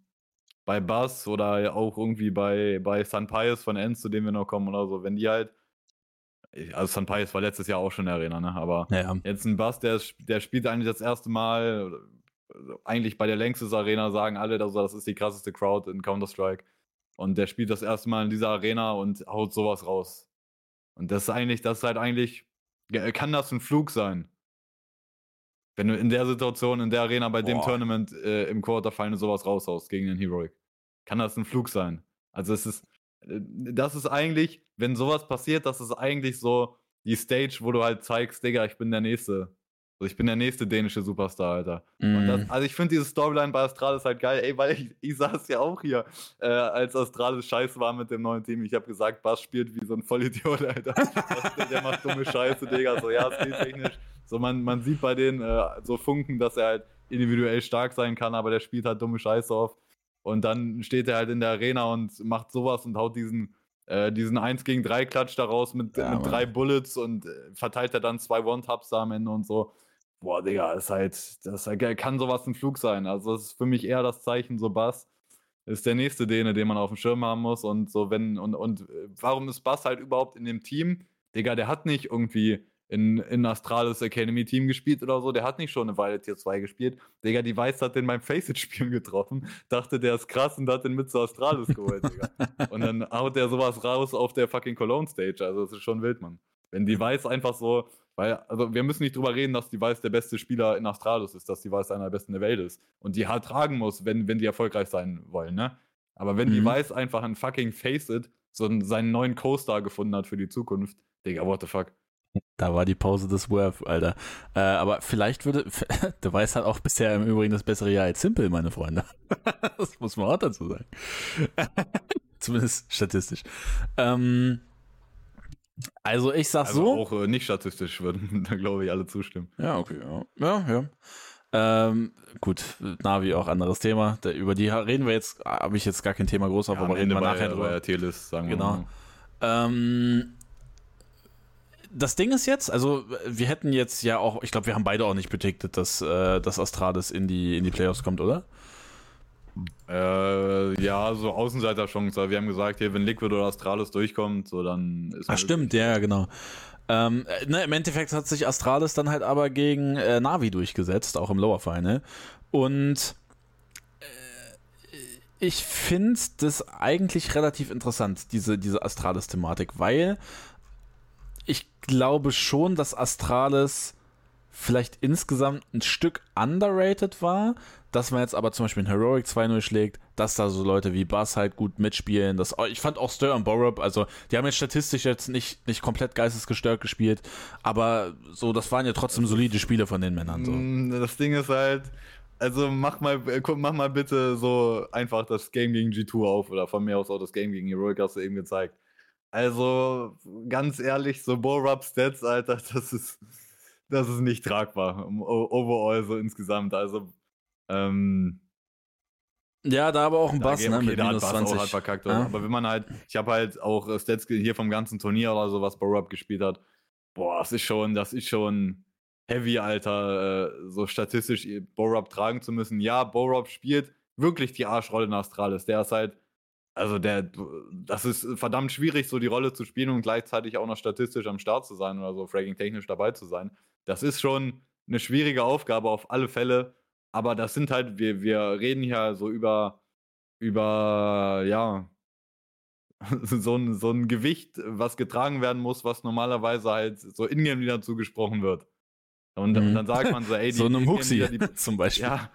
bei Bass oder auch irgendwie bei, bei San Pius von Enz, zu dem wir noch kommen oder so, wenn die halt, also San Pius war letztes Jahr auch schon in der Arena, ne? aber ja, ja. jetzt ein Bass, der, der spielt eigentlich das erste Mal, also eigentlich bei der Längstes Arena sagen alle, also das ist die krasseste Crowd in Counter-Strike. Und der spielt das erste Mal in dieser Arena und haut sowas raus. Und das ist eigentlich, das ist halt eigentlich, kann das ein Flug sein? Wenn du in der Situation, in der Arena, bei Boah. dem Tournament äh, im Quarterfinal sowas raushaust gegen den Heroic. Kann das ein Flug sein? Also es ist, äh, das ist eigentlich, wenn sowas passiert, das ist eigentlich so die Stage, wo du halt zeigst, Digga, ich bin der Nächste. Also ich bin der nächste dänische Superstar, Alter. Mm. Das, mhm. also ich finde diese Storyline bei Astralis halt geil, ey, weil ich, ich saß ja auch hier, äh, als Astralis scheiße war mit dem neuen Team. Ich habe gesagt, Bass spielt wie so ein Vollidiot, Alter. der, der, macht dumme Scheiße, Digga. So, ja, technisch. So, man, man sieht bei denen äh, so Funken, dass er halt individuell stark sein kann, aber der spielt halt dumme Scheiße auf. Und dann steht er halt in der Arena und macht sowas und haut diesen, äh, diesen 1 gegen 3 Klatsch daraus mit, ja, mit drei Bullets und äh, verteilt er dann zwei One-Taps da am Ende und so boah, Digga, ist halt, das kann sowas ein Flug sein. Also, das ist für mich eher das Zeichen, so Bass ist der nächste Däne, den man auf dem Schirm haben muss. Und so, wenn, und, und äh, warum ist Bass halt überhaupt in dem Team? Digga, der hat nicht irgendwie in, in Astralis Academy Team gespielt oder so, der hat nicht schon eine Weile Tier 2 gespielt. Digga, die Weiß hat den beim Faceit-Spielen getroffen, dachte, der ist krass und hat den mit zu Astralis geholt, Digga. und dann haut der sowas raus auf der fucking Cologne Stage. Also, das ist schon wild, Mann. Wenn die Weiß einfach so, weil, also wir müssen nicht drüber reden, dass die Weiß der beste Spieler in Astralis ist, dass die Weiß einer der besten der Welt ist. Und die halt tragen muss, wenn, wenn die erfolgreich sein wollen, ne? Aber wenn mhm. die Weiß einfach ein fucking Face-It, so einen, seinen neuen Co-Star gefunden hat für die Zukunft, Digga, what the fuck? Da war die Pause des Worth, Alter. Äh, aber vielleicht würde, der Weiß hat auch bisher im Übrigen das bessere Jahr als Simple, meine Freunde. das muss man auch dazu sagen. Zumindest statistisch. Ähm, also ich sag also so. Auch äh, nicht statistisch würden da glaube ich alle zustimmen. Ja, okay, ja. Ja, ja. Ähm, gut, Navi auch anderes Thema. Da, über die reden wir jetzt, habe ich jetzt gar kein Thema groß auf, ja, aber reden wir nachher drüber. Bei T-List, sagen genau. wir mal. Ähm, das Ding ist jetzt, also wir hätten jetzt ja auch, ich glaube, wir haben beide auch nicht betätigt, dass, äh, dass Astralis in die, in die Playoffs kommt, oder? Äh, ja, so Außenseiterchance. Wir haben gesagt, hier, wenn Liquid oder Astralis durchkommt, so dann ist. Ach, stimmt, ja, genau. Ähm, ne, Im Endeffekt hat sich Astralis dann halt aber gegen äh, Navi durchgesetzt, auch im Lower Final. Und äh, ich finde das eigentlich relativ interessant, diese, diese Astralis-Thematik, weil ich glaube schon, dass Astralis vielleicht insgesamt ein Stück underrated war, dass man jetzt aber zum Beispiel in Heroic 2-0 schlägt, dass da so Leute wie Bass halt gut mitspielen. Das, ich fand auch Stir und Borup, also die haben jetzt statistisch jetzt nicht, nicht komplett geistesgestört gespielt, aber so, das waren ja trotzdem solide Spiele von den Männern. So. Mm, das Ding ist halt, also mach mal, mach mal bitte so einfach das Game gegen G2 auf oder von mir aus auch das Game gegen Heroic hast du eben gezeigt. Also ganz ehrlich, so Borup Stats, Alter, das ist das ist nicht tragbar. Overall so insgesamt. Also, ähm, ja, da aber auch ein Bass, okay, ne? Mit da minus hat 20. Auch halt verkackt. Ja. Aber wenn man halt, ich habe halt auch äh, Stats hier vom ganzen Turnier oder so, was Borup gespielt hat. Boah, das ist schon, das ist schon heavy, Alter, äh, so statistisch Borup tragen zu müssen. Ja, Borup spielt wirklich die Arschrolle in Astralis. Der ist halt, also der, das ist verdammt schwierig, so die Rolle zu spielen und gleichzeitig auch noch statistisch am Start zu sein oder so, fragging technisch dabei zu sein. Das ist schon eine schwierige Aufgabe auf alle Fälle. Aber das sind halt, wir, wir reden hier so über, über, ja, so ein, so ein Gewicht, was getragen werden muss, was normalerweise halt so in-game wieder zugesprochen wird. Und, mhm. und, dann sagt man so, ey, die so eine Muxi zum Beispiel. Ja,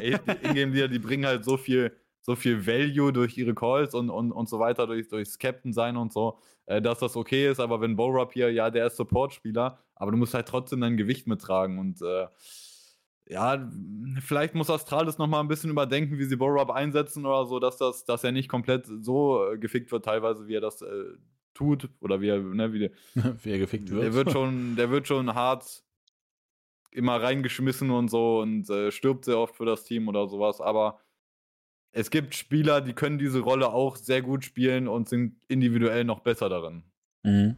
ey, die Ingame-Lieder, die bringen halt so viel, so viel Value durch ihre Calls und, und, und so weiter, durch, durchs Captain sein und so, äh, dass das okay ist. Aber wenn Borab hier, ja, der ist Support-Spieler, aber du musst halt trotzdem dein Gewicht mittragen und äh, ja, vielleicht muss Astralis noch mal ein bisschen überdenken, wie sie Borab einsetzen oder so, dass das, dass er nicht komplett so äh, gefickt wird, teilweise, wie er das äh, tut oder wie er, ne, wie, der, wie er gefickt wird. Der wird schon, der wird schon hart immer reingeschmissen und so und äh, stirbt sehr oft für das Team oder sowas, aber es gibt Spieler, die können diese Rolle auch sehr gut spielen und sind individuell noch besser darin. Mhm.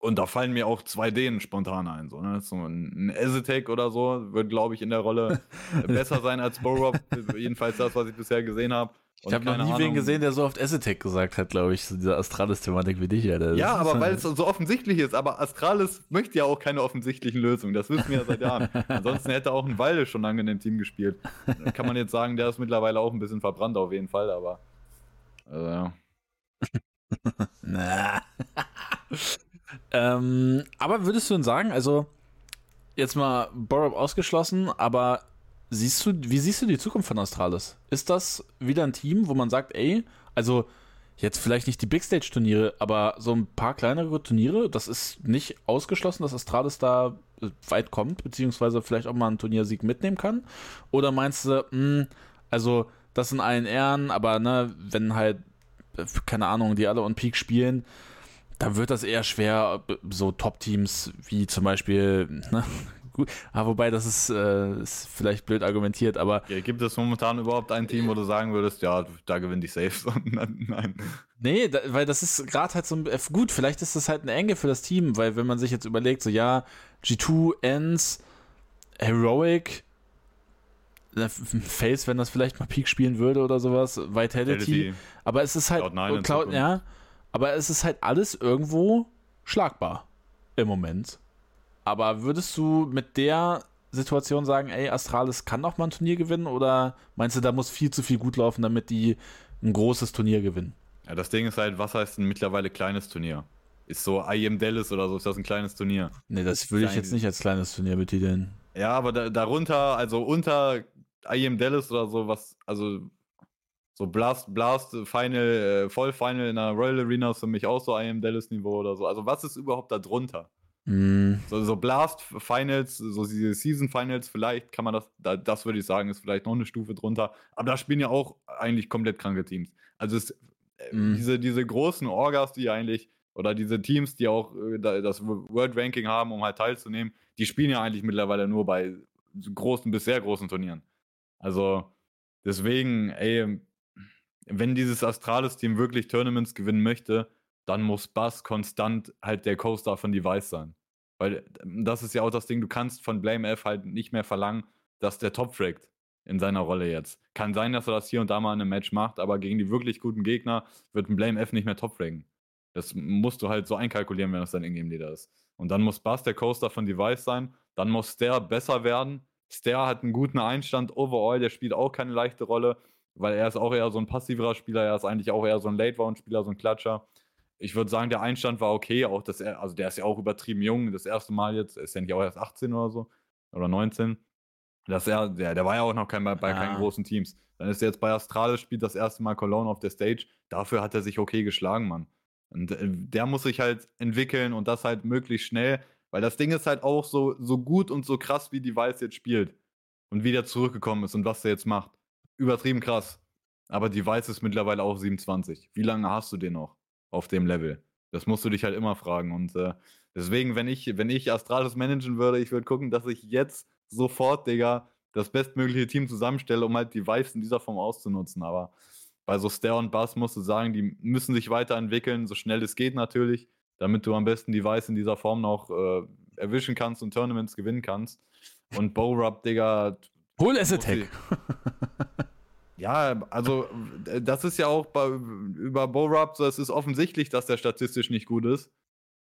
Und da fallen mir auch zwei Dänen spontan ein. So, ne? so ein Ezetek oder so wird, glaube ich, in der Rolle besser sein als Borop. Jedenfalls das, was ich bisher gesehen habe. Ich habe noch nie Ahnung. wen gesehen, der so oft Ezetek gesagt hat, glaube ich, so diese Astralis-Thematik wie dich. Alter. Ja, aber weil es so offensichtlich ist. Aber Astralis möchte ja auch keine offensichtlichen Lösungen. Das wissen wir ja seit Jahren. Ansonsten hätte auch ein Walde schon lange in dem Team gespielt. Kann man jetzt sagen, der ist mittlerweile auch ein bisschen verbrannt auf jeden Fall, aber. Also, ja. Na. Ähm, aber würdest du denn sagen, also jetzt mal Borup ausgeschlossen, aber siehst du, wie siehst du die Zukunft von Astralis? Ist das wieder ein Team, wo man sagt, ey, also jetzt vielleicht nicht die Big Stage Turniere, aber so ein paar kleinere Turniere, das ist nicht ausgeschlossen, dass Astralis da weit kommt, beziehungsweise vielleicht auch mal einen Turniersieg mitnehmen kann? Oder meinst du, mh, hm, also das sind allen Ehren, aber ne, wenn halt, keine Ahnung, die alle on Peak spielen, da wird das eher schwer, so Top-Teams wie zum Beispiel, ne? Gut, ah, wobei das ist, äh, ist, vielleicht blöd argumentiert, aber. Ja, gibt es momentan überhaupt ein Team, wo du sagen würdest, ja, da gewinne ich safe? Nein. Nee, da, weil das ist gerade halt so ein. Gut, vielleicht ist das halt eine Enge für das Team, weil wenn man sich jetzt überlegt, so ja, G2, Ends, Heroic, Face, wenn das vielleicht mal Peak spielen würde oder sowas, Vitality. Vitality. Aber es ist halt. Cloud9 Cloud, ja. Aber es ist halt alles irgendwo schlagbar im Moment. Aber würdest du mit der Situation sagen, ey, Astralis kann auch mal ein Turnier gewinnen oder meinst du, da muss viel zu viel gut laufen, damit die ein großes Turnier gewinnen? Ja, das Ding ist halt, was heißt ein mittlerweile kleines Turnier? Ist so IM Dallas oder so, ist das ein kleines Turnier? Nee, das würde ich jetzt nicht als kleines Turnier betiteln. Ja, aber da, darunter, also unter IM Dallas oder so, was, also so Blast, Blast, Final, äh, Vollfinal in der Royal Arena ist für mich auch so IM Dallas Niveau oder so. Also was ist überhaupt da drunter? Mm. So, so, Blast Finals, so diese Season Finals, vielleicht kann man das, da, das würde ich sagen, ist vielleicht noch eine Stufe drunter. Aber da spielen ja auch eigentlich komplett kranke Teams. Also es, mm. diese, diese großen Orgas, die eigentlich, oder diese Teams, die auch äh, das World Ranking haben, um halt teilzunehmen, die spielen ja eigentlich mittlerweile nur bei großen bis sehr großen Turnieren. Also deswegen, ey, wenn dieses Astralis-Team wirklich Tournaments gewinnen möchte, dann muss Bass konstant halt der Co-Star von Device sein. Weil ähm, das ist ja auch das Ding, du kannst von Blame F halt nicht mehr verlangen, dass der top fragt in seiner Rolle jetzt. Kann sein, dass er das hier und da mal in einem Match macht, aber gegen die wirklich guten Gegner wird ein Blame F nicht mehr top fragen. Das musst du halt so einkalkulieren, wenn das dein Ingame-Leader ist. Und dann muss Bass der Coaster von Device sein, dann muss Ster besser werden. Ster hat einen guten Einstand overall, der spielt auch keine leichte Rolle weil er ist auch eher so ein passiverer Spieler, er ist eigentlich auch eher so ein Late-Round-Spieler, so ein Klatscher. Ich würde sagen, der Einstand war okay, auch dass er, also der ist ja auch übertrieben jung, das erste Mal jetzt, ist ja nicht auch erst 18 oder so, oder 19. Dass er, der, der war ja auch noch kein, bei, bei keinen großen Teams. Dann ist er jetzt bei Astralis, spielt das erste Mal Cologne auf der Stage. Dafür hat er sich okay geschlagen, Mann. Und äh, der muss sich halt entwickeln und das halt möglichst schnell, weil das Ding ist halt auch so, so gut und so krass, wie Device jetzt spielt und wie der zurückgekommen ist und was der jetzt macht übertrieben krass. Aber Device ist mittlerweile auch 27. Wie lange hast du den noch auf dem Level? Das musst du dich halt immer fragen. Und äh, deswegen, wenn ich, wenn ich Astralis managen würde, ich würde gucken, dass ich jetzt sofort, Digga, das bestmögliche Team zusammenstelle, um halt Device in dieser Form auszunutzen. Aber bei so Stair und Bass musst du sagen, die müssen sich weiterentwickeln, so schnell es geht natürlich, damit du am besten Device in dieser Form noch äh, erwischen kannst und Tournaments gewinnen kannst. Und Bowrub, Digga. Hol Attack. Ja, also äh, das ist ja auch bei, über Bo so, es ist offensichtlich, dass der statistisch nicht gut ist.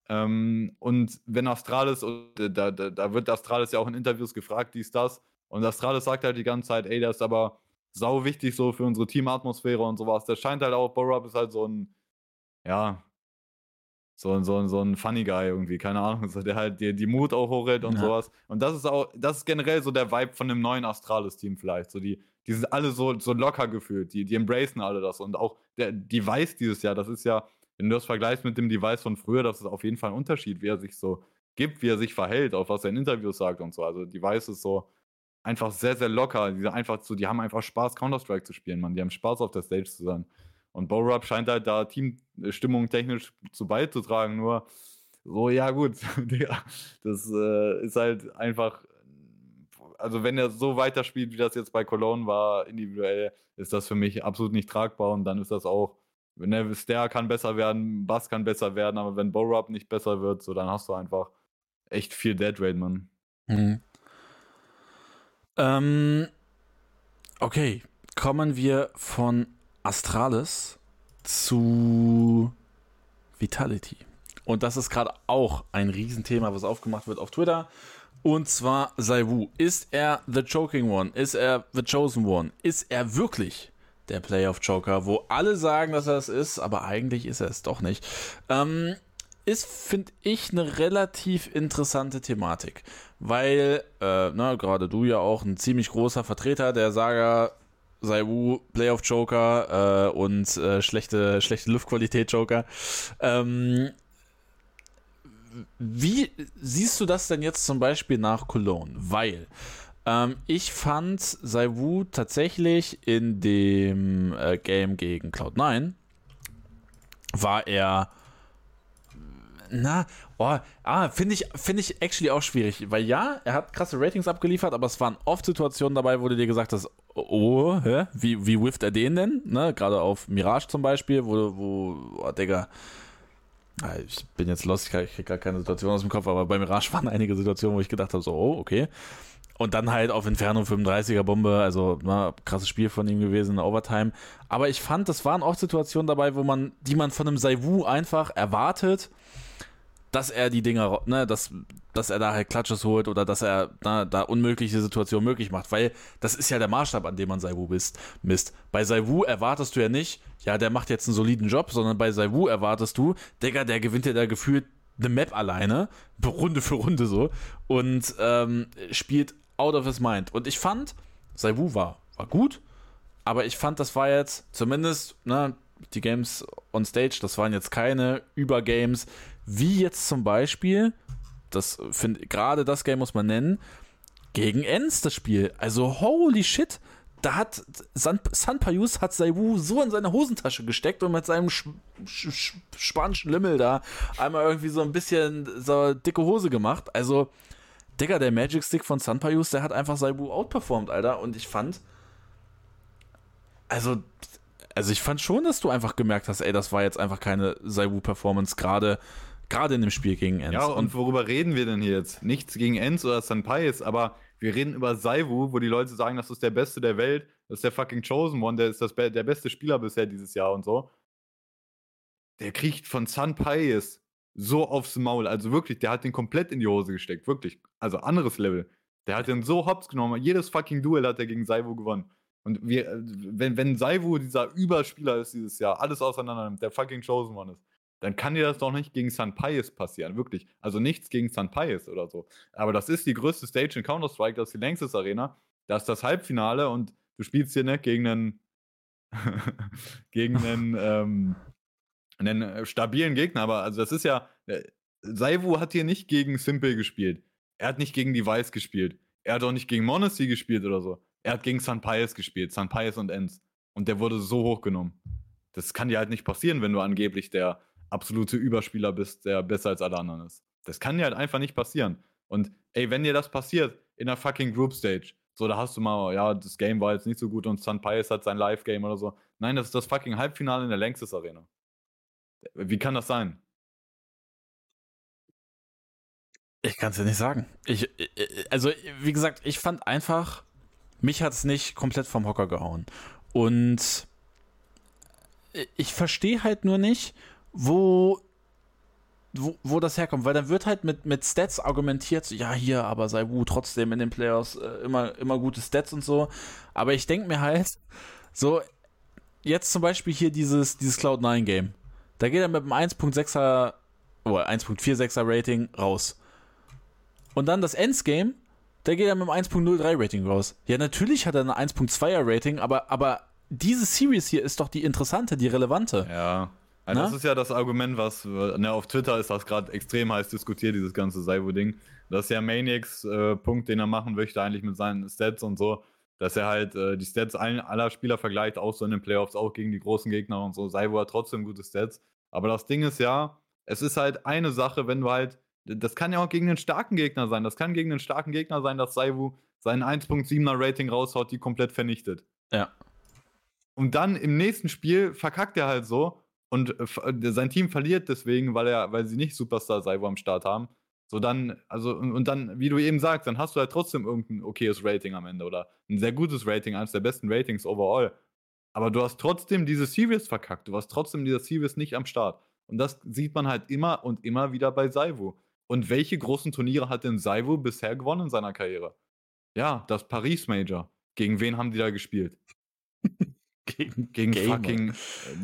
Ähm, und wenn Astralis, äh, da, da, da, wird Astralis ja auch in Interviews gefragt, dies, das. Und Astralis sagt halt die ganze Zeit, ey, der ist aber sau wichtig so für unsere Teamatmosphäre und sowas. Der scheint halt auch, Bo ist halt so ein, ja, so, so, so ein Funny Guy irgendwie, keine Ahnung, so, der halt die, die Mut auch hochhält und ja. sowas. Und das ist auch, das ist generell so der Vibe von dem neuen Astralis-Team vielleicht. So die, die sind alle so, so locker gefühlt, die, die embracen alle das. Und auch der Device dieses Jahr, das ist ja, wenn du das vergleichst mit dem Device von früher, das ist auf jeden Fall ein Unterschied, wie er sich so gibt, wie er sich verhält, auch was er in Interviews sagt und so. Also Device ist so einfach sehr, sehr locker. Die, einfach so, die haben einfach Spaß, Counter-Strike zu spielen, man. Die haben Spaß, auf der Stage zu sein. Und Borup scheint halt da Teamstimmung technisch zu beizutragen, nur so, ja gut, das äh, ist halt einfach, also wenn er so weiterspielt, wie das jetzt bei Cologne war, individuell, ist das für mich absolut nicht tragbar und dann ist das auch, wenn der Ster kann besser werden, Bass kann besser werden, aber wenn Borup nicht besser wird, so dann hast du einfach echt viel Deadrate, Mann. Mhm. Ähm, okay, kommen wir von Astralis zu Vitality. Und das ist gerade auch ein Riesenthema, was aufgemacht wird auf Twitter. Und zwar Saiwu. Ist er The Choking One? Ist er The Chosen One? Ist er wirklich der Playoff Joker, wo alle sagen, dass er es ist, aber eigentlich ist er es doch nicht? Ähm, ist, finde ich, eine relativ interessante Thematik. Weil, äh, gerade du ja auch ein ziemlich großer Vertreter der Saga Saiwu, Playoff Joker äh, und äh, schlechte, schlechte Luftqualität Joker. Ähm, wie siehst du das denn jetzt zum Beispiel nach Cologne? Weil ähm, ich fand Saiwu tatsächlich in dem äh, Game gegen Cloud9 war er na, oh, ah, finde ich, finde ich actually auch schwierig, weil ja, er hat krasse Ratings abgeliefert, aber es waren oft Situationen dabei, wo du dir gesagt hast, oh, hä? wie, wie whifft er den denn? Ne? Gerade auf Mirage zum Beispiel, wo, wo, oh, Digga, ich bin jetzt lost, ich kriege gar keine Situation aus dem Kopf, aber bei Mirage waren einige Situationen, wo ich gedacht habe, so, oh, okay. Und dann halt auf Inferno 35er Bombe, also na, krasses Spiel von ihm gewesen in Overtime. Aber ich fand, das waren auch Situationen dabei, wo man, die man von einem Saivu einfach erwartet dass er die Dinger, ne, dass, dass er da halt Klatsches holt oder dass er na, da unmögliche Situationen möglich macht, weil das ist ja der Maßstab, an dem man Saiwu misst. Bei Saiwu erwartest du ja nicht, ja, der macht jetzt einen soliden Job, sondern bei Saiwu erwartest du, Digga, der gewinnt ja da gefühlt eine Map alleine, Runde für Runde so, und ähm, spielt out of his mind. Und ich fand, Saiwu war, war gut, aber ich fand, das war jetzt zumindest, ne, die Games on Stage, das waren jetzt keine Übergames, wie jetzt zum Beispiel, das finde gerade das Game muss man nennen, gegen Ens das Spiel. Also holy shit, da hat San, San Payus hat Saiwu so in seine Hosentasche gesteckt und mit seinem sch, sch, spanischen Limmel da einmal irgendwie so ein bisschen so dicke Hose gemacht. Also, Digga, der Magic Stick von San Payus, der hat einfach Saiwu outperformed, Alter. Und ich fand, also, also ich fand schon, dass du einfach gemerkt hast, ey, das war jetzt einfach keine Saiwu-Performance, gerade Gerade in dem Spiel gegen Enz. Ja, und, worüber reden wir denn hier jetzt? Nichts gegen Enz oder Sanpais, aber wir reden über Saivu, wo die Leute sagen, das ist der Beste der Welt, das ist der fucking Chosen One, der ist das, der beste Spieler bisher dieses Jahr und so. Der kriegt von Sanpais so aufs Maul. Also wirklich, der hat den komplett in die Hose gesteckt. Wirklich. Also anderes Level. Der hat den so hops genommen. Jedes fucking Duell hat er gegen Saivu gewonnen. Und wir, wenn, wenn Saivu dieser Überspieler ist dieses Jahr, alles auseinander nimmt, der fucking Chosen One ist, dann kann dir das doch nicht gegen San Pais passieren, wirklich. Also nichts gegen San Pais oder so. Aber das ist die größte Stage in Counter-Strike, das ist die längste Arena. Das ist das Halbfinale und du spielst hier nicht gegen einen, gegen einen, ähm, einen äh, stabilen Gegner. Aber also das ist ja, äh, Saivu hat hier nicht gegen Simple gespielt. Er hat nicht gegen Device gespielt. Er hat auch nicht gegen Monacy gespielt oder so. Er hat gegen San Pais gespielt, San Pais und Enz. Und der wurde so hochgenommen. Das kann dir halt nicht passieren, wenn du angeblich der absolute Überspieler bist, der besser als alle anderen ist. Das kann dir halt einfach nicht passieren. Und ey, wenn dir das passiert in der fucking Group Stage, so, da hast du mal, ja, das Game war jetzt nicht so gut und Sun Pius hat sein Live-Game oder so. Nein, das ist das fucking Halbfinale in der Längstes Arena. Wie kann das sein? Ich kann es dir nicht sagen. Ich, also, wie gesagt, ich fand einfach, mich hat es nicht komplett vom Hocker gehauen. Und ich verstehe halt nur nicht, wo, wo, das herkommt, weil dann wird halt mit, mit Stats argumentiert, ja, hier, aber sei Wu trotzdem in den Playoffs äh, immer, immer gute Stats und so. Aber ich denke mir halt, so, jetzt zum Beispiel hier dieses, dieses Cloud9-Game. Da geht er mit einem 1.6er oh, 1.46er Rating raus. Und dann das Endgame, der geht ja mit einem 1.03 Rating raus. Ja, natürlich hat er eine 1.2er Rating, aber, aber diese Series hier ist doch die interessante, die relevante. Ja. Also das ist ja das Argument, was ne, auf Twitter ist das gerade extrem heiß diskutiert, dieses ganze Saivo-Ding. Das ist ja Maniacs äh, Punkt, den er machen möchte, eigentlich mit seinen Stats und so, dass er halt äh, die Stats allen, aller Spieler vergleicht, auch so in den Playoffs, auch gegen die großen Gegner und so. Saivo hat trotzdem gute Stats. Aber das Ding ist ja, es ist halt eine Sache, wenn du halt, das kann ja auch gegen einen starken Gegner sein. Das kann gegen einen starken Gegner sein, dass Saivu seinen 1.7er Rating raushaut, die komplett vernichtet. Ja. Und dann im nächsten Spiel verkackt er halt so und äh, sein Team verliert deswegen, weil er, weil sie nicht Superstar Saivo am Start haben. So dann, also, und dann, wie du eben sagst, dann hast du halt trotzdem irgendein okayes Rating am Ende oder ein sehr gutes Rating, eines der besten Ratings overall. Aber du hast trotzdem diese Series verkackt. Du hast trotzdem diese Series nicht am Start. Und das sieht man halt immer und immer wieder bei Saivo. Und welche großen Turniere hat denn Saivo bisher gewonnen in seiner Karriere? Ja, das Paris Major. Gegen wen haben die da gespielt? gegen gegen Gamer. fucking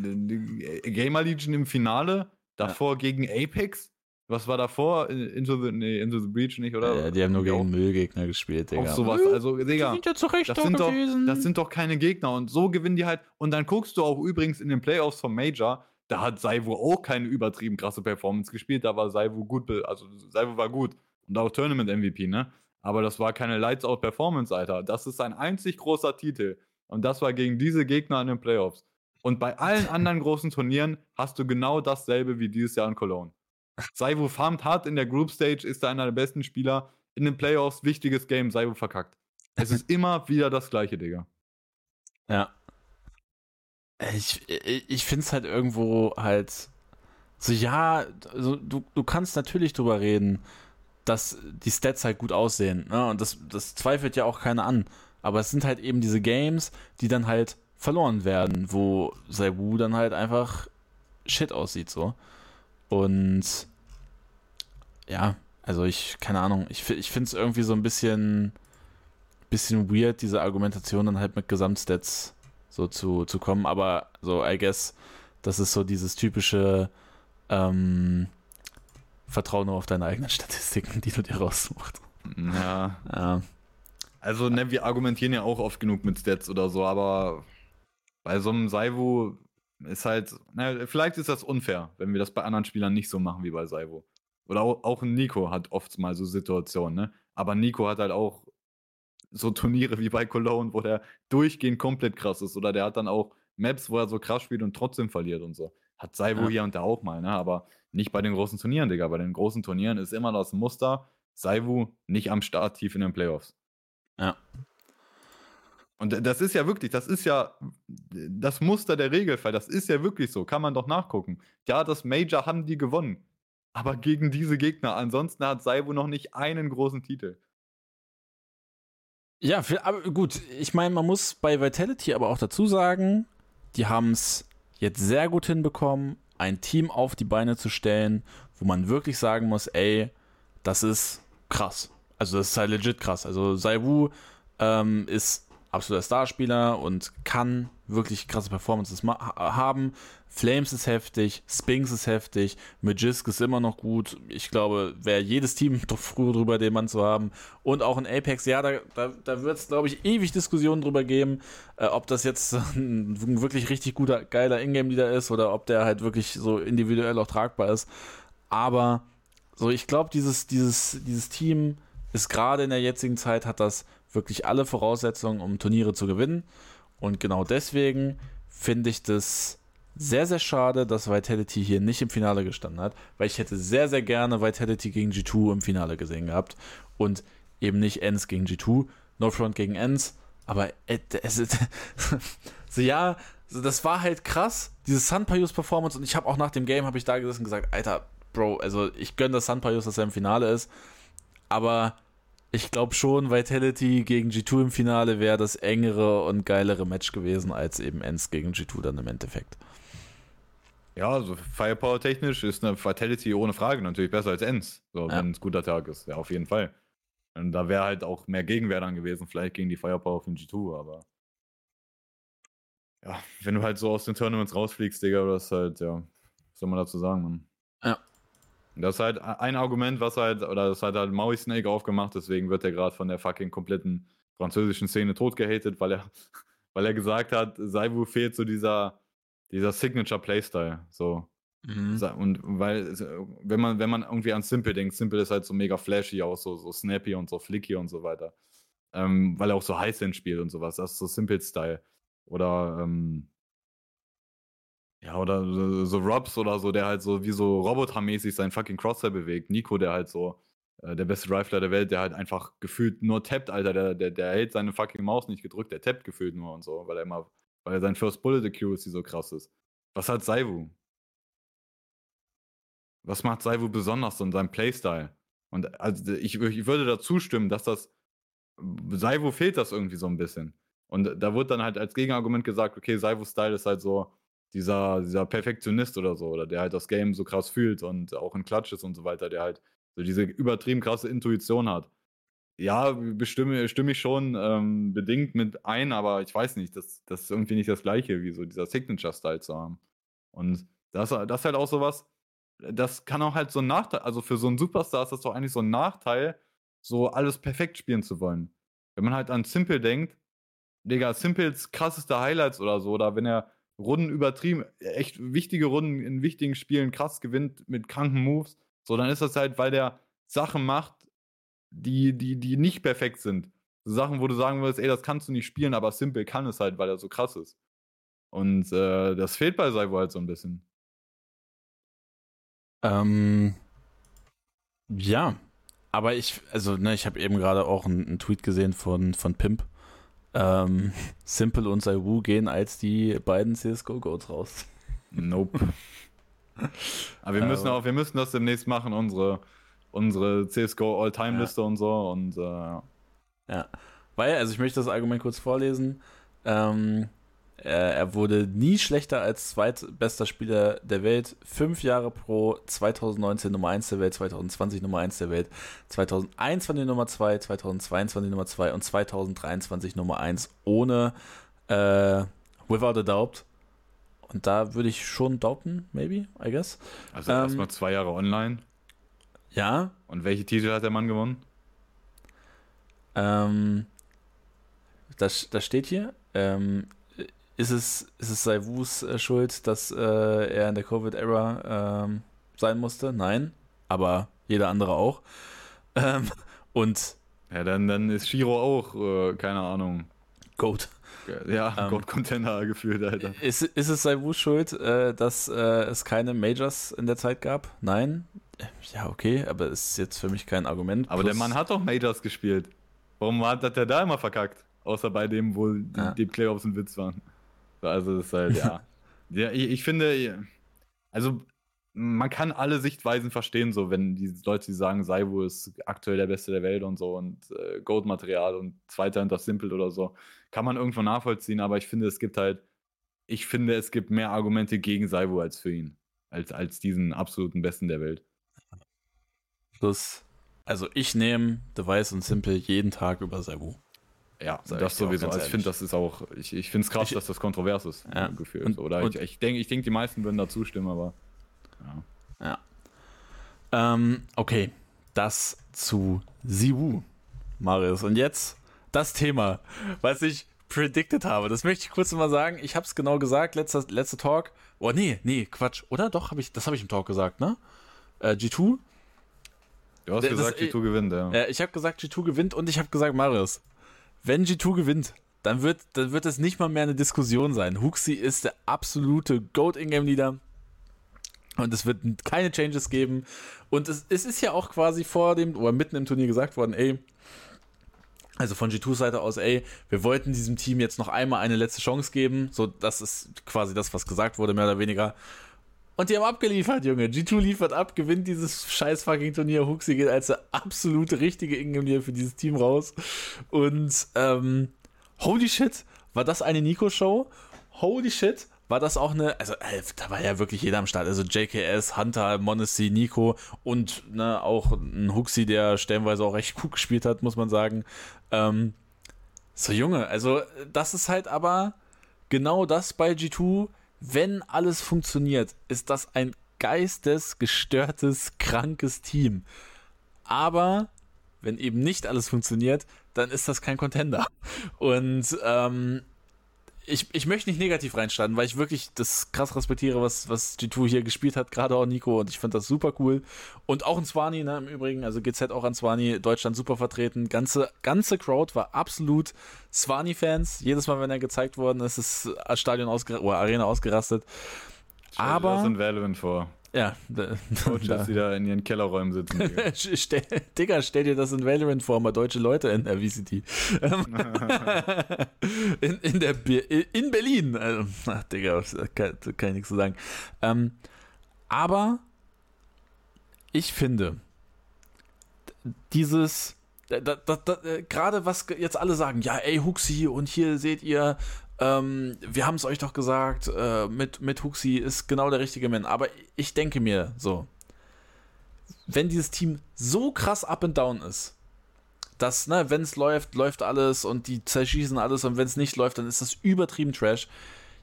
äh, Gamer Legion im Finale. Davor ja. gegen Apex. Was war davor? Into the, nee, Into the Breach nicht, oder? Ja, die haben nur gegen Müllgegner gespielt, Digga. Auch sowas. Also, Digga, die sind ja zurecht das, sind doch, das sind doch keine Gegner. Und so gewinnen die halt. Und dann guckst du auch übrigens in den Playoffs vom Major, da hat Saivo auch keine übertrieben krasse Performance gespielt. Da war Saivo gut, also Saivo war gut. Und auch Tournament MVP, ne? Aber das war keine Lights-Out-Performance, Alter. Das ist ein einzig großer Titel. Und das war gegen diese Gegner in den Playoffs. Und bei allen anderen großen Turnieren hast du genau dasselbe wie dieses Jahr in Cologne. Saivu farmt hart in der Group Stage, ist da einer der besten Spieler. In den Playoffs, wichtiges Game, Saivu verkackt. Es ist immer wieder das gleiche, Digga. Ja. Ich, ich, ich finde es halt irgendwo halt so, ja, also du, du kannst natürlich drüber reden, dass die Stats halt gut aussehen. Ne? Und das, das zweifelt ja auch keiner an. Aber es sind halt eben diese Games, die dann halt verloren werden, wo Saibu dann halt einfach shit aussieht so. Und ja, also ich, keine Ahnung, ich, ich finde es irgendwie so ein bisschen, bisschen weird, diese Argumentation dann halt mit Gesamtstats so zu, zu kommen, aber so, I guess, das ist so dieses typische ähm, Vertrauen nur auf deine eigenen Statistiken, die du dir raussuchst. Ja. ja. Also, ne, wir argumentieren ja auch oft genug mit Stats oder so, aber bei so einem Saivo ist halt, na, vielleicht ist das unfair, wenn wir das bei anderen Spielern nicht so machen wie bei Saivo. Oder auch, auch Nico hat oft mal so Situationen, ne? Aber Nico hat halt auch so Turniere wie bei Cologne, wo der durchgehend komplett krass ist. Oder der hat dann auch Maps, wo er so krass spielt und trotzdem verliert und so. Hat Saivo ja. hier und da auch mal, ne? Aber nicht bei den großen Turnieren, Digga. Bei den großen Turnieren ist immer das Muster, Saivu nicht am Start tief in den Playoffs. Ja. Und das ist ja wirklich, das ist ja das Muster der Regelfall. Das ist ja wirklich so. Kann man doch nachgucken. Ja, das Major haben die gewonnen. Aber gegen diese Gegner. Ansonsten hat Saibu noch nicht einen großen Titel. Ja, für, aber gut. Ich meine, man muss bei Vitality aber auch dazu sagen, die haben es jetzt sehr gut hinbekommen, ein Team auf die Beine zu stellen, wo man wirklich sagen muss, ey, das ist krass. Also das ist halt legit krass. Also Saiwu ähm, ist absoluter Starspieler und kann wirklich krasse Performances haben. Flames ist heftig, Spinks ist heftig, Magisk ist immer noch gut. Ich glaube, wäre jedes Team doch früher drüber, den Mann zu haben. Und auch in Apex, ja, da, da, da wird es, glaube ich, ewig Diskussionen drüber geben, äh, ob das jetzt ein wirklich richtig guter, geiler Ingame-Leader ist oder ob der halt wirklich so individuell auch tragbar ist. Aber so, ich glaube, dieses, dieses, dieses Team ist gerade in der jetzigen Zeit, hat das wirklich alle Voraussetzungen, um Turniere zu gewinnen. Und genau deswegen finde ich das sehr, sehr schade, dass Vitality hier nicht im Finale gestanden hat, weil ich hätte sehr, sehr gerne Vitality gegen G2 im Finale gesehen gehabt und eben nicht Ends gegen G2, No Front gegen Ends, aber es ist, so ja, das war halt krass, diese Sunpayus Performance und ich habe auch nach dem Game, habe ich da gesessen und gesagt, Alter, Bro, also ich gönne das Sunpayus, dass er im Finale ist, aber ich glaube schon, Vitality gegen G2 im Finale wäre das engere und geilere Match gewesen, als eben Ends gegen G2 dann im Endeffekt. Ja, also Firepower technisch ist eine Vitality ohne Frage natürlich besser als Ends, so, ja. wenn es guter Tag ist. Ja, auf jeden Fall. Und da wäre halt auch mehr Gegenwehr dann gewesen, vielleicht gegen die Firepower von G2, aber. Ja, wenn du halt so aus den Tournaments rausfliegst, Digga, das ist halt, ja, was soll man dazu sagen, Mann? Ja. Das ist halt ein Argument, was halt, oder das hat halt Maui Snake aufgemacht, deswegen wird er gerade von der fucking kompletten französischen Szene totgehatet, weil er, weil er gesagt hat, Saibu fehlt so dieser, dieser Signature Playstyle. So. Mhm. Und weil, wenn man, wenn man irgendwie an Simple denkt, Simple ist halt so mega flashy auch, so, so snappy und so flicky und so weiter. Ähm, weil er auch so Highsend spielt und sowas. Das ist so Simple-Style. Oder, ähm, ja, oder so, Robs oder so, der halt so wie so robotermäßig sein fucking Crosshair bewegt. Nico, der halt so äh, der beste Rifler der Welt, der halt einfach gefühlt nur tappt, Alter. Der, der, der hält seine fucking Maus nicht gedrückt, der tappt gefühlt nur und so, weil er immer, weil er sein First Bullet Accuracy so krass ist. Was hat Saivu? Was macht Saivu besonders in seinem Playstyle? Und also ich, ich würde dazu stimmen, dass das Saivu fehlt das irgendwie so ein bisschen. Und da wird dann halt als Gegenargument gesagt, okay, Saivu Style ist halt so dieser, dieser Perfektionist oder so, oder der halt das Game so krass fühlt und auch in Klatsch ist und so weiter, der halt so diese übertrieben krasse Intuition hat. Ja, bestimme, stimme ich schon ähm, bedingt mit ein, aber ich weiß nicht, das, das ist irgendwie nicht das gleiche, wie so dieser Signature-Style zu haben. Und das, das ist halt auch sowas, das kann auch halt so ein Nachteil, also für so einen Superstar ist das doch eigentlich so ein Nachteil, so alles perfekt spielen zu wollen. Wenn man halt an Simple denkt, Digga, Simples krasseste Highlights oder so, oder wenn er Runden übertrieben, echt wichtige Runden in wichtigen Spielen krass gewinnt mit kranken Moves, so, dann ist das halt, weil der Sachen macht, die, die, die nicht perfekt sind. So Sachen, wo du sagen würdest, ey, das kannst du nicht spielen, aber Simple kann es halt, weil er so krass ist. Und äh, das fehlt bei Saivo halt so ein bisschen. Ähm, ja, aber ich, also, ne, ich habe eben gerade auch einen, einen, Tweet gesehen von, von Pimp. Ähm, Simple und Saiwu gehen als die beiden CSGO-Goats raus. Nope. Aber wir müssen auch, wir müssen das demnächst machen, unsere, unsere CSGO All-Time-Liste ja. und so. Und äh, ja. Weil, also ich möchte das Argument kurz vorlesen. Ähm, er, er wurde nie schlechter als zweitbester Spieler der Welt. Fünf Jahre pro 2019 Nummer 1 der Welt, 2020 Nummer 1 der Welt, 2021 Nummer 2, 2022 Nummer 2 und 2023 Nummer 1 ohne äh, Without a Doubt. Und da würde ich schon doubten, maybe, I guess. Also ähm, erstmal zwei Jahre online. Ja. Und welche Titel hat der Mann gewonnen? Ähm, das, das steht hier. Ähm, ist es, ist es Saivus äh, Schuld, dass äh, er in der Covid-Era ähm, sein musste? Nein. Aber jeder andere auch. Ähm, und. Ja, dann, dann ist Shiro auch, äh, keine Ahnung. Goat. Ja, ähm, Goat-Container gefühlt, Alter. Ist, ist es Saivus Schuld, äh, dass äh, es keine Majors in der Zeit gab? Nein. Ja, okay, aber ist jetzt für mich kein Argument. Aber Plus, der Mann hat doch Majors gespielt. Warum hat, hat der da immer verkackt? Außer bei dem, wo die, ja. die Playoffs ein Witz waren. Also ist halt, ja. ja ich, ich, finde, also man kann alle Sichtweisen verstehen, so wenn die Leute, die sagen, Saibu ist aktuell der Beste der Welt und so und äh, Gold-Material und Zweiter hinter Simple oder so, kann man irgendwo nachvollziehen, aber ich finde, es gibt halt, ich finde, es gibt mehr Argumente gegen Saibu als für ihn, als, als diesen absoluten Besten der Welt. Das, also ich nehme Device und Simple jeden Tag über Saibu. Ja, das sowieso. Also ich finde, das ist auch, ich, ich finde es krass, ich, dass das kontrovers ist, ja. gefühlt. Und, Oder und, ich, ich denke, ich denk, die meisten würden da zustimmen, aber ja. Ja. Ähm, okay, das zu Siwu, Marius. Und jetzt das Thema, was ich predicted habe. Das möchte ich kurz mal sagen. Ich habe es genau gesagt, letzter, letzter Talk. Oh, nee, nee, Quatsch. Oder? Doch, hab ich, das habe ich im Talk gesagt, ne? Äh, G2. Du hast das, gesagt, das, G2 gewinnt, ja. Äh, ich habe gesagt, G2 gewinnt und ich habe gesagt, Marius, wenn G2 gewinnt, dann wird, dann wird es nicht mal mehr eine Diskussion sein. Huxi ist der absolute Goat Ingame Leader. Und es wird keine Changes geben. Und es, es ist ja auch quasi vor dem oder mitten im Turnier gesagt worden, ey, also von G2 Seite aus, ey, wir wollten diesem Team jetzt noch einmal eine letzte Chance geben. So, das ist quasi das, was gesagt wurde, mehr oder weniger. Und die haben abgeliefert, Junge. G2 liefert ab, gewinnt dieses scheiß fucking Turnier. Huxi geht als der absolute richtige Ingame für dieses Team raus. Und ähm, holy shit, war das eine Nico-Show? Holy shit, war das auch eine, also äh, da war ja wirklich jeder am Start. Also JKS, Hunter, Monacy, Nico und ne, auch ein Huxi, der stellenweise auch recht gut gespielt hat, muss man sagen. Ähm, so Junge, also das ist halt aber genau das bei G2 wenn alles funktioniert, ist das ein geistesgestörtes, krankes Team. Aber wenn eben nicht alles funktioniert, dann ist das kein Contender. Und ähm, ich, ich möchte nicht negativ reinstarten, weil ich wirklich das krass respektiere, was, was G2 hier gespielt hat, gerade auch Nico, und ich finde das super cool. Und auch in Swani, ne, im Übrigen, also GZ auch an Swani, Deutschland super vertreten. Ganze, ganze Crowd war absolut Swani-Fans. Jedes Mal, wenn er gezeigt worden ist, ist das Stadion ausgerastet, oder Arena ausgerastet. Aber. Sind Valorant vor. Ja, da, Coaches, da. die da in ihren Kellerräumen sitzen. Digga. stell, Digga, stell dir das in Valorant vor, mal deutsche Leute in der VCT. in, in, der in Berlin. Also, ach, Digga, kann, kann ich nichts zu sagen. Ähm, aber ich finde, dieses, gerade was jetzt alle sagen, ja, ey, Huxi, und hier seht ihr ähm, wir haben es euch doch gesagt, äh, mit, mit Huxi ist genau der richtige Mann. Aber ich denke mir so, wenn dieses Team so krass up and down ist, dass, ne, wenn es läuft, läuft alles und die zerschießen alles und wenn es nicht läuft, dann ist das übertrieben Trash.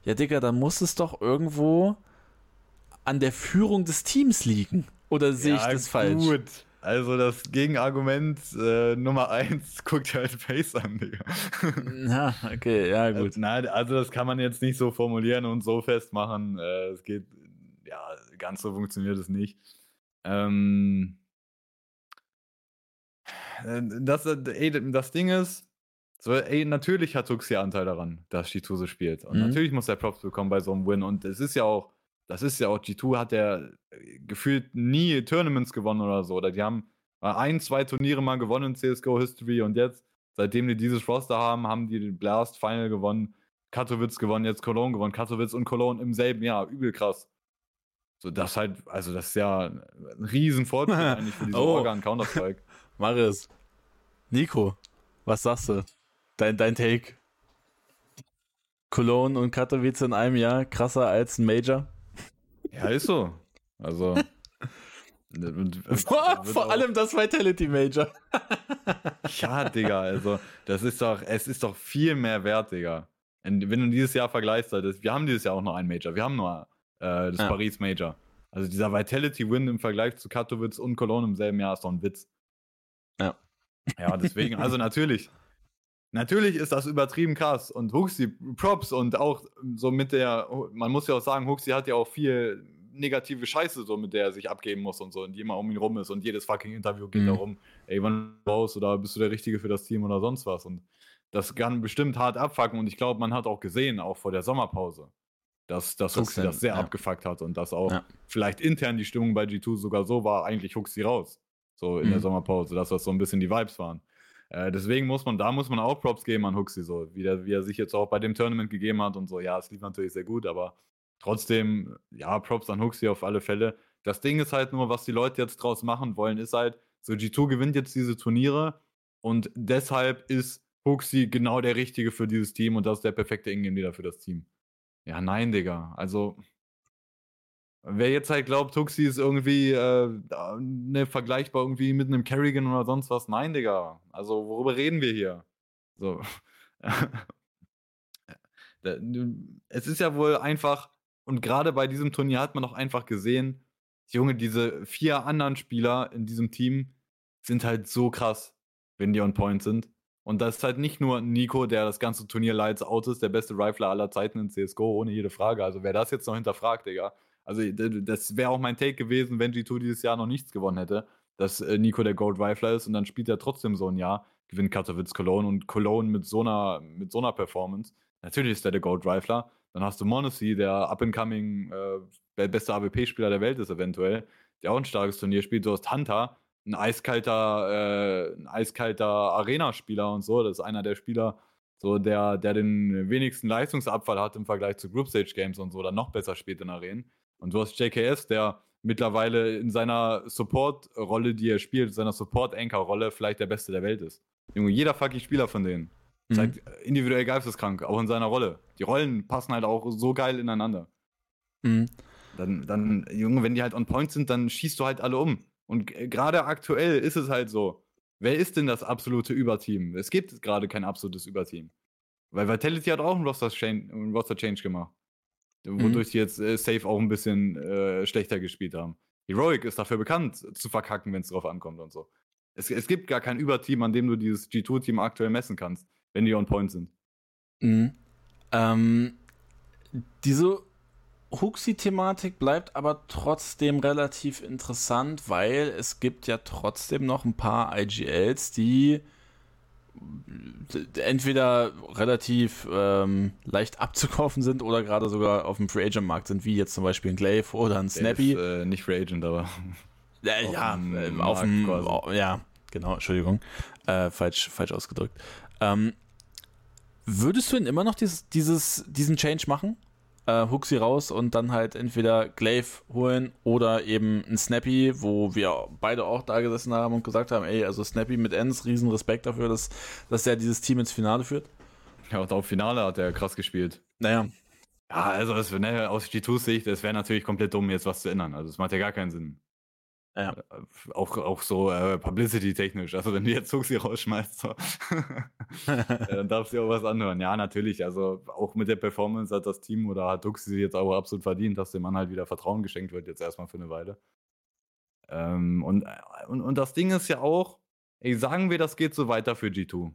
Ja, Digga, dann muss es doch irgendwo an der Führung des Teams liegen. Oder sehe ja, ich das gut. falsch? Also das Gegenargument äh, Nummer eins, guckt halt Face an, Digga. Ja, okay, ja gut. Also, nein, also das kann man jetzt nicht so formulieren und so festmachen. Äh, es geht, ja, ganz so funktioniert es nicht. Ähm, äh, das, äh, ey, das Ding ist, so, ey, natürlich hat Tuxi Anteil daran, dass Shituse spielt. Und mhm. natürlich muss er Props bekommen bei so einem Win. Und es ist ja auch das ist ja auch, G2 hat ja äh, gefühlt nie Tournaments gewonnen oder so. Oder die haben ein, zwei Turniere mal gewonnen in CSGO History und jetzt, seitdem die dieses Roster haben, haben die den Blast Final gewonnen, Katowice gewonnen, jetzt Cologne gewonnen, Katowice und Cologne im selben Jahr. Übel krass. So, das halt, also das ist ja ein riesen Fortschritt eigentlich für diese oh. Organ Counter-Strike. Marius, Nico, was sagst du? Dein, dein Take? Cologne und Katowice in einem Jahr krasser als ein Major? Ja, ist so. Also. vor, vor allem das Vitality Major. ja, Digga, also, das ist doch, es ist doch viel mehr wert, Digga. wenn du dieses Jahr vergleichst, halt, wir haben dieses Jahr auch noch ein Major, wir haben nur äh, das ja. Paris Major. Also dieser Vitality Win im Vergleich zu Katowice und Cologne im selben Jahr ist doch ein Witz. Ja. Ja, deswegen, also natürlich. Natürlich ist das übertrieben krass und Huxi, Props und auch so mit der, man muss ja auch sagen, Huxi hat ja auch viel negative Scheiße, so mit der er sich abgeben muss und so und die immer um ihn rum ist und jedes fucking Interview geht mhm. darum, ey, wann raus oder bist du der Richtige für das Team oder sonst was und das kann bestimmt hart abfucken und ich glaube, man hat auch gesehen, auch vor der Sommerpause, dass, dass das Huxi das sehr ja. abgefuckt hat und dass auch ja. vielleicht intern die Stimmung bei G2 sogar so war, eigentlich Huxi raus, so in mhm. der Sommerpause, dass das so ein bisschen die Vibes waren. Äh, deswegen muss man, da muss man auch Props geben an Huxi, so wie, der, wie er sich jetzt auch bei dem Tournament gegeben hat und so. Ja, es lief natürlich sehr gut, aber trotzdem, ja, Props an Huxi auf alle Fälle. Das Ding ist halt nur, was die Leute jetzt draus machen wollen, ist halt, so G2 gewinnt jetzt diese Turniere und deshalb ist Huxi genau der Richtige für dieses Team und das ist der perfekte Ingame-Leader für das Team. Ja, nein, Digga. Also, Wer jetzt halt glaubt, Tuxi ist irgendwie äh, ne, vergleichbar irgendwie mit einem Kerrigan oder sonst was, nein, Digga. Also, worüber reden wir hier? So. es ist ja wohl einfach, und gerade bei diesem Turnier hat man auch einfach gesehen, Junge, diese vier anderen Spieler in diesem Team sind halt so krass, wenn die on point sind. Und das ist halt nicht nur Nico, der das ganze Turnier lights out ist, der beste Rifler aller Zeiten in CSGO, ohne jede Frage. Also wer das jetzt noch hinterfragt, Digga, also das wäre auch mein Take gewesen, wenn G2 dieses Jahr noch nichts gewonnen hätte, dass äh, Nico der Gold Rifler ist und dann spielt er trotzdem so ein Jahr, gewinnt Katowice Cologne und Cologne mit so einer, mit so einer Performance. Natürlich ist er der Gold Rifler. Dann hast du Monacy, der up-and-coming äh, beste AWP-Spieler der Welt ist eventuell, der auch ein starkes Turnier spielt. Du hast Hunter, ein eiskalter, äh, eiskalter Arena-Spieler und so. Das ist einer der Spieler, so der, der den wenigsten Leistungsabfall hat im Vergleich zu Group Stage Games und so, dann noch besser spielt in Arenen. Und du hast JKS, der mittlerweile in seiner Support-Rolle, die er spielt, seiner Support-Anchor-Rolle vielleicht der Beste der Welt ist. Junge, jeder fucking Spieler von denen. Mhm. Ist halt individuell geisteskrank, auch in seiner Rolle. Die Rollen passen halt auch so geil ineinander. Mhm. Dann, dann, Junge, wenn die halt on point sind, dann schießt du halt alle um. Und gerade aktuell ist es halt so. Wer ist denn das absolute Überteam? Es gibt gerade kein absolutes Überteam. Weil Vitality hat auch einen Roster-Change Roster gemacht. Wodurch mhm. die jetzt äh, safe auch ein bisschen äh, schlechter gespielt haben. Heroic ist dafür bekannt, zu verkacken, wenn es drauf ankommt und so. Es, es, gibt gar kein Überteam, an dem du dieses G2-Team aktuell messen kannst, wenn die on point sind. Mhm. Ähm, diese Huxi-Thematik bleibt aber trotzdem relativ interessant, weil es gibt ja trotzdem noch ein paar IGLs, die entweder relativ ähm, leicht abzukaufen sind oder gerade sogar auf dem Free Agent Markt sind, wie jetzt zum Beispiel ein Glaive oder ein Snappy. Ist, äh, nicht Free Agent, aber äh, ja, ähm, auf dem, ja, genau, Entschuldigung, äh, falsch, falsch ausgedrückt. Ähm, würdest du denn immer noch dieses, dieses, diesen Change machen? Äh, Huxi raus und dann halt entweder Glaive holen oder eben ein Snappy, wo wir beide auch da gesessen haben und gesagt haben, ey, also Snappy mit Ends, riesen Respekt dafür, dass, dass er dieses Team ins Finale führt. Ja, und auch Finale hat er krass gespielt. Naja. Ja, also das, ne, aus G2s Sicht, es wäre natürlich komplett dumm, jetzt was zu ändern. Also es macht ja gar keinen Sinn. Ja. Äh, auch, auch so äh, publicity-technisch. Also, wenn du jetzt Zuxi rausschmeißt, so, dann darfst du auch was anhören. Ja, natürlich. Also, auch mit der Performance hat das Team oder hat Duxi jetzt auch absolut verdient, dass dem Mann halt wieder Vertrauen geschenkt wird, jetzt erstmal für eine Weile. Ähm, und, und, und das Ding ist ja auch, ey, sagen wir, das geht so weiter für G2.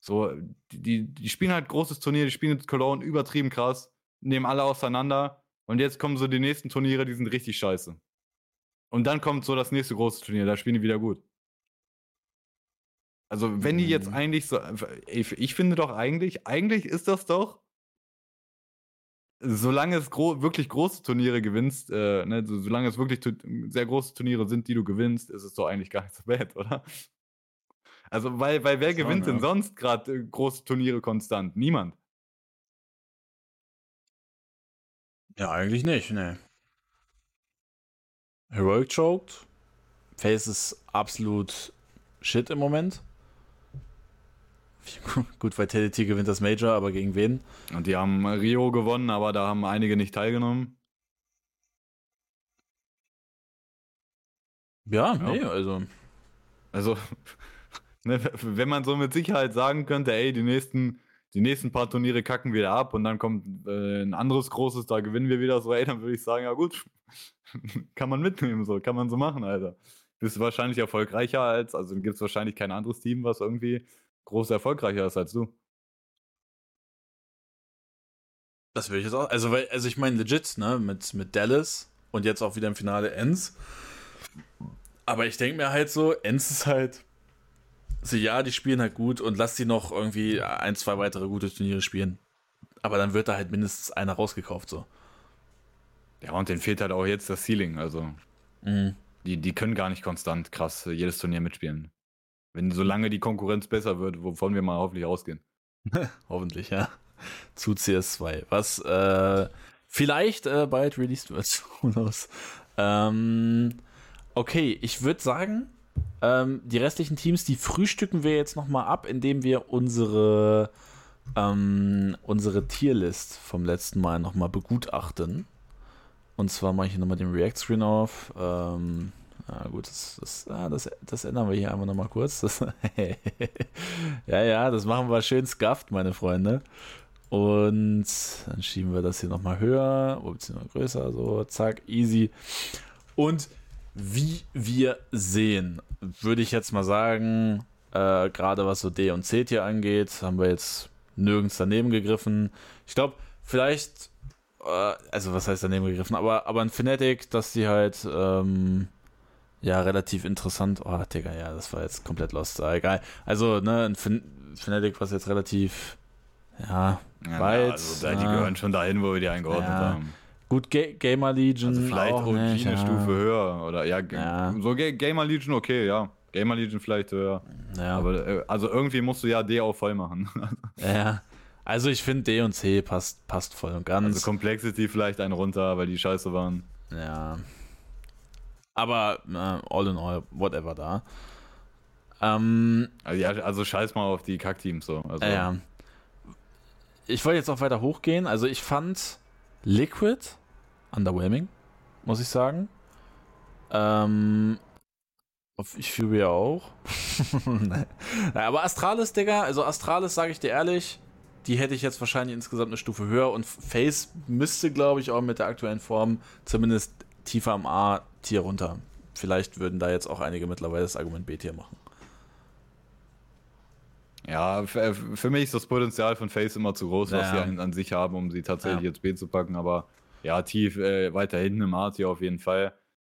So, die, die spielen halt großes Turnier, die spielen jetzt Cologne übertrieben krass, nehmen alle auseinander und jetzt kommen so die nächsten Turniere, die sind richtig scheiße. Und dann kommt so das nächste große Turnier, da spielen die wieder gut. Also, wenn die jetzt mhm. eigentlich so. Ich finde doch eigentlich, eigentlich ist das doch. Solange es gro wirklich große Turniere gewinnst, äh, ne, so, solange es wirklich sehr große Turniere sind, die du gewinnst, ist es doch eigentlich gar nicht so bad, oder? Also, weil, weil wer Schon, gewinnt ja. denn sonst gerade äh, große Turniere konstant? Niemand. Ja, eigentlich nicht, ne. Heroic choked. Face ist absolut shit im Moment. Gut, Vitality gewinnt das Major, aber gegen wen? Und die haben Rio gewonnen, aber da haben einige nicht teilgenommen. Ja, ja. nee, also. Also, ne, wenn man so mit Sicherheit sagen könnte, ey, die nächsten, die nächsten paar Turniere kacken wieder ab und dann kommt äh, ein anderes großes, da gewinnen wir wieder so, ey, dann würde ich sagen, ja gut, kann man mitnehmen, so, kann man so machen, Alter. Bist wahrscheinlich erfolgreicher als, also gibt es wahrscheinlich kein anderes Team, was irgendwie groß erfolgreicher ist als du. Das würde ich jetzt auch, also, weil, also ich meine legit, ne, mit, mit Dallas und jetzt auch wieder im Finale Ends. Aber ich denke mir halt so, Ends ist halt, so ja, die spielen halt gut und lass die noch irgendwie ein, zwei weitere gute Turniere spielen. Aber dann wird da halt mindestens einer rausgekauft, so. Ja, und denen fehlt halt auch jetzt das Ceiling. Also, mhm. die, die können gar nicht konstant krass jedes Turnier mitspielen. Wenn solange die Konkurrenz besser wird, wovon wir mal hoffentlich ausgehen. hoffentlich, ja. Zu CS2. Was äh, vielleicht äh, bald released wird. ähm, okay, ich würde sagen, ähm, die restlichen Teams, die frühstücken wir jetzt nochmal ab, indem wir unsere, ähm, unsere Tierlist vom letzten Mal nochmal begutachten. Und zwar mache ich hier nochmal den React-Screen auf. Ähm, ja, gut, das, das, ah, das, das, ändern wir hier einmal nochmal kurz. Das, ja, ja, das machen wir schön scuffed, meine Freunde. Und dann schieben wir das hier nochmal höher, beziehungsweise größer, so, zack, easy. Und wie wir sehen, würde ich jetzt mal sagen, äh, gerade was so D und C Tier angeht, haben wir jetzt nirgends daneben gegriffen. Ich glaube, vielleicht also was heißt daneben gegriffen, aber, aber ein Fnatic, dass die halt, ähm, ja, relativ interessant, oh, Digga, ja, das war jetzt komplett lost, ah, egal. Also, ne, ein Fin Fnatic, was jetzt relativ, ja, ja weit. also, da, die äh, gehören schon dahin, wo wir die eingeordnet ja. haben. Gut, Ga Gamer Legion. Also vielleicht auch nicht, eine ja. Stufe höher. Oder ja, ja. so Ga Gamer Legion, okay, ja. Gamer Legion vielleicht höher. Ja. Aber äh, also irgendwie musst du ja D auch voll machen. ja. Also ich finde D und C passt, passt voll und ganz. Also Complexity vielleicht einen runter, weil die scheiße waren. Ja. Aber äh, all in all, whatever da. Ähm, also, ja, also scheiß mal auf die Kackteams so. Also. Ja. Ich wollte jetzt auch weiter hochgehen. Also ich fand Liquid underwhelming, muss ich sagen. Ähm, ich fühle ja auch. aber Astralis, Digga, also Astralis, sage ich dir ehrlich, die hätte ich jetzt wahrscheinlich insgesamt eine Stufe höher und Face müsste, glaube ich, auch mit der aktuellen Form zumindest tiefer am A-Tier runter. Vielleicht würden da jetzt auch einige mittlerweile das Argument B-Tier machen. Ja, für, für, mich ist das Potenzial von Face immer zu groß, was ja. sie an, an, sich haben, um sie tatsächlich ja. jetzt B zu packen. Aber ja, tief äh, weiter hinten im A-Tier auf jeden Fall.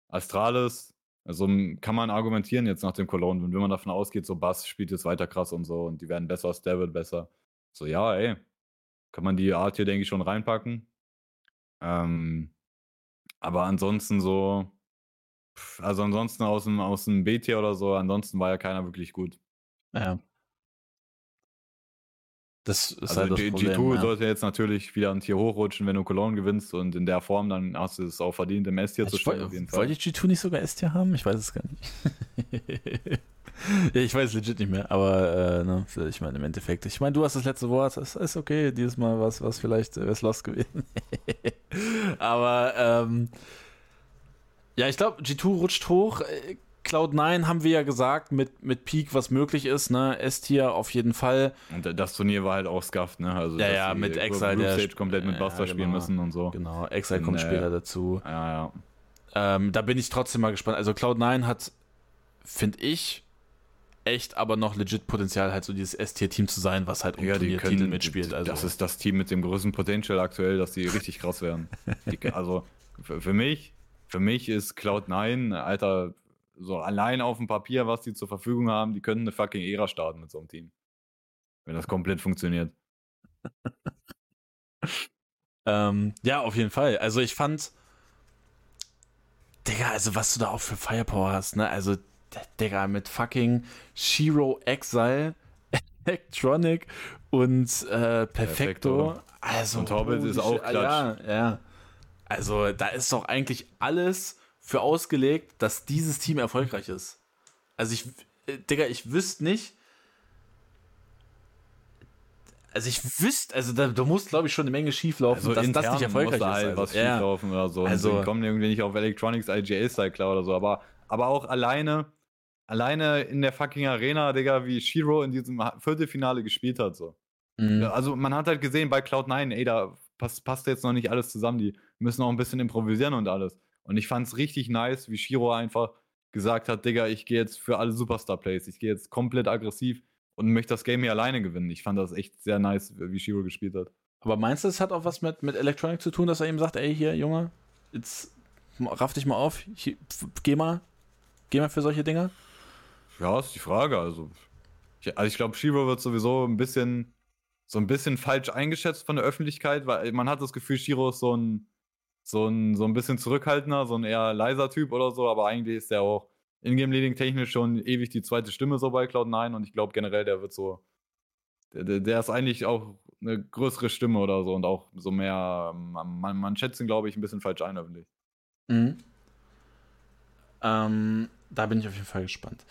Astralis, also kann man argumentieren jetzt nach dem Cologne, wenn man davon ausgeht, so Bass spielt jetzt weiter krass und so und die werden besser, Stab wird besser. So, ja, ey, kann man die Art hier, denke ich, schon reinpacken. Ähm, aber ansonsten so, also ansonsten aus dem, aus dem B-Tier oder so, ansonsten war ja keiner wirklich gut. Ja. Das ist also halt das G Problem, G2 ja. sollte jetzt natürlich wieder ein Tier hochrutschen, wenn du Cologne gewinnst und in der Form, dann hast du es auch verdient, im S-Tier zu Fall. Wollte ich G2 nicht sogar S-Tier haben? Ich weiß es gar nicht. ja, ich weiß legit nicht mehr, aber äh, ne, ich meine im Endeffekt, ich meine, du hast das letzte Wort, es ist okay, dieses Mal was, was vielleicht äh, wäre lost gewesen. aber ähm, ja, ich glaube, G2 rutscht hoch. Äh, Cloud9 haben wir ja gesagt, mit, mit Peak, was möglich ist, ne? S-Tier auf jeden Fall. Und das Turnier war halt auch scuffed, ne? Also, ja, ja, mit Exile. Der Stage komplett mit Buster ja, spielen genau, müssen und so. Genau, Exile kommt äh, später dazu. Ja, ja. Ähm, da bin ich trotzdem mal gespannt. Also Cloud9 hat, finde ich, echt aber noch legit Potenzial, halt so dieses S-Tier-Team zu sein, was halt um ja, die Titel mitspielt. Also. Das ist das Team mit dem größten Potential aktuell, dass die richtig krass werden. die, also für, für, mich, für mich ist Cloud9, alter so allein auf dem Papier, was die zur Verfügung haben, die können eine fucking Ära starten mit so einem Team. Wenn das komplett funktioniert. ähm, ja, auf jeden Fall. Also ich fand, Digga, also was du da auch für Firepower hast, ne? Also, Digga, mit fucking Shiro Exile, Electronic und äh, Perfecto. Perfecto. Also, und Hobbit ist auch klatsch. Ja, ja. Also, da ist doch eigentlich alles für ausgelegt, dass dieses Team erfolgreich ist. Also ich, äh, Digga, ich wüsste nicht. Also ich wüsste, also da, da muss, glaube ich, schon eine Menge schieflaufen, also dass das nicht erfolgreich muss da halt ist. Also. was ja. schieflaufen oder so. Also die kommen irgendwie nicht auf Electronics IGA-Style klar oder so, aber, aber auch alleine, alleine in der fucking Arena, Digga, wie Shiro in diesem Viertelfinale gespielt hat, so. Mhm. Also man hat halt gesehen bei Cloud9, ey, da passt, passt jetzt noch nicht alles zusammen, die müssen auch ein bisschen improvisieren und alles. Und ich fand es richtig nice, wie Shiro einfach gesagt hat, Digga, ich gehe jetzt für alle Superstar-Plays, ich gehe jetzt komplett aggressiv und möchte das Game hier alleine gewinnen. Ich fand das echt sehr nice, wie Shiro gespielt hat. Aber meinst du, es hat auch was mit, mit Electronic zu tun, dass er ihm sagt, ey, hier, Junge, jetzt raff dich mal auf, hier, geh mal, geh mal für solche Dinge? Ja, ist die Frage. Also, ich, also ich glaube, Shiro wird sowieso ein bisschen, so ein bisschen falsch eingeschätzt von der Öffentlichkeit, weil man hat das Gefühl, Shiro ist so ein, so ein, so ein bisschen zurückhaltender, so ein eher leiser Typ oder so, aber eigentlich ist der auch Ingame-Leading technisch schon ewig die zweite Stimme so bei Cloud9 und ich glaube generell, der wird so, der, der, ist eigentlich auch eine größere Stimme oder so und auch so mehr, man, man schätzt ihn, glaube ich, ein bisschen falsch ein, öffentlich. Mhm. Ähm, da bin ich auf jeden Fall gespannt.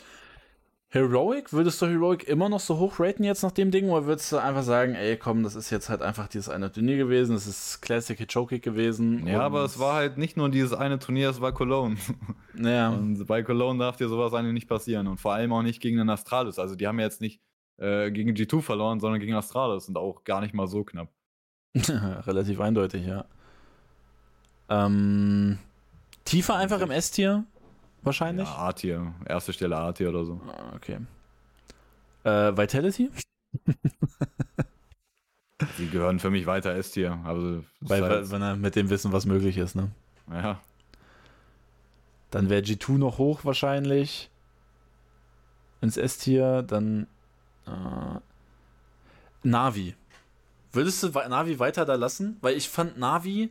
Heroic, würdest du Heroic immer noch so hoch raten jetzt nach dem Ding oder würdest du einfach sagen, ey komm, das ist jetzt halt einfach dieses eine Turnier gewesen, das ist Classic Hichokick gewesen. Ja, aber es war halt nicht nur dieses eine Turnier, es war Cologne. Ja. Und bei Cologne darf dir sowas eigentlich nicht passieren und vor allem auch nicht gegen den Astralis. Also die haben ja jetzt nicht äh, gegen G2 verloren, sondern gegen Astralis und auch gar nicht mal so knapp. Relativ eindeutig, ja. Ähm, tiefer einfach im S-Tier? Wahrscheinlich. Ja, A-Tier, erste Stelle A-Tier oder so. Ah, okay. Äh, Vitality? Die gehören für mich weiter S-Tier. Also, Weil, halt wenn er mit dem Wissen, was möglich ist, ne? Ja. Dann wäre G2 noch hoch wahrscheinlich. Ins S-Tier, dann äh, Navi. Würdest du Navi weiter da lassen? Weil ich fand Navi,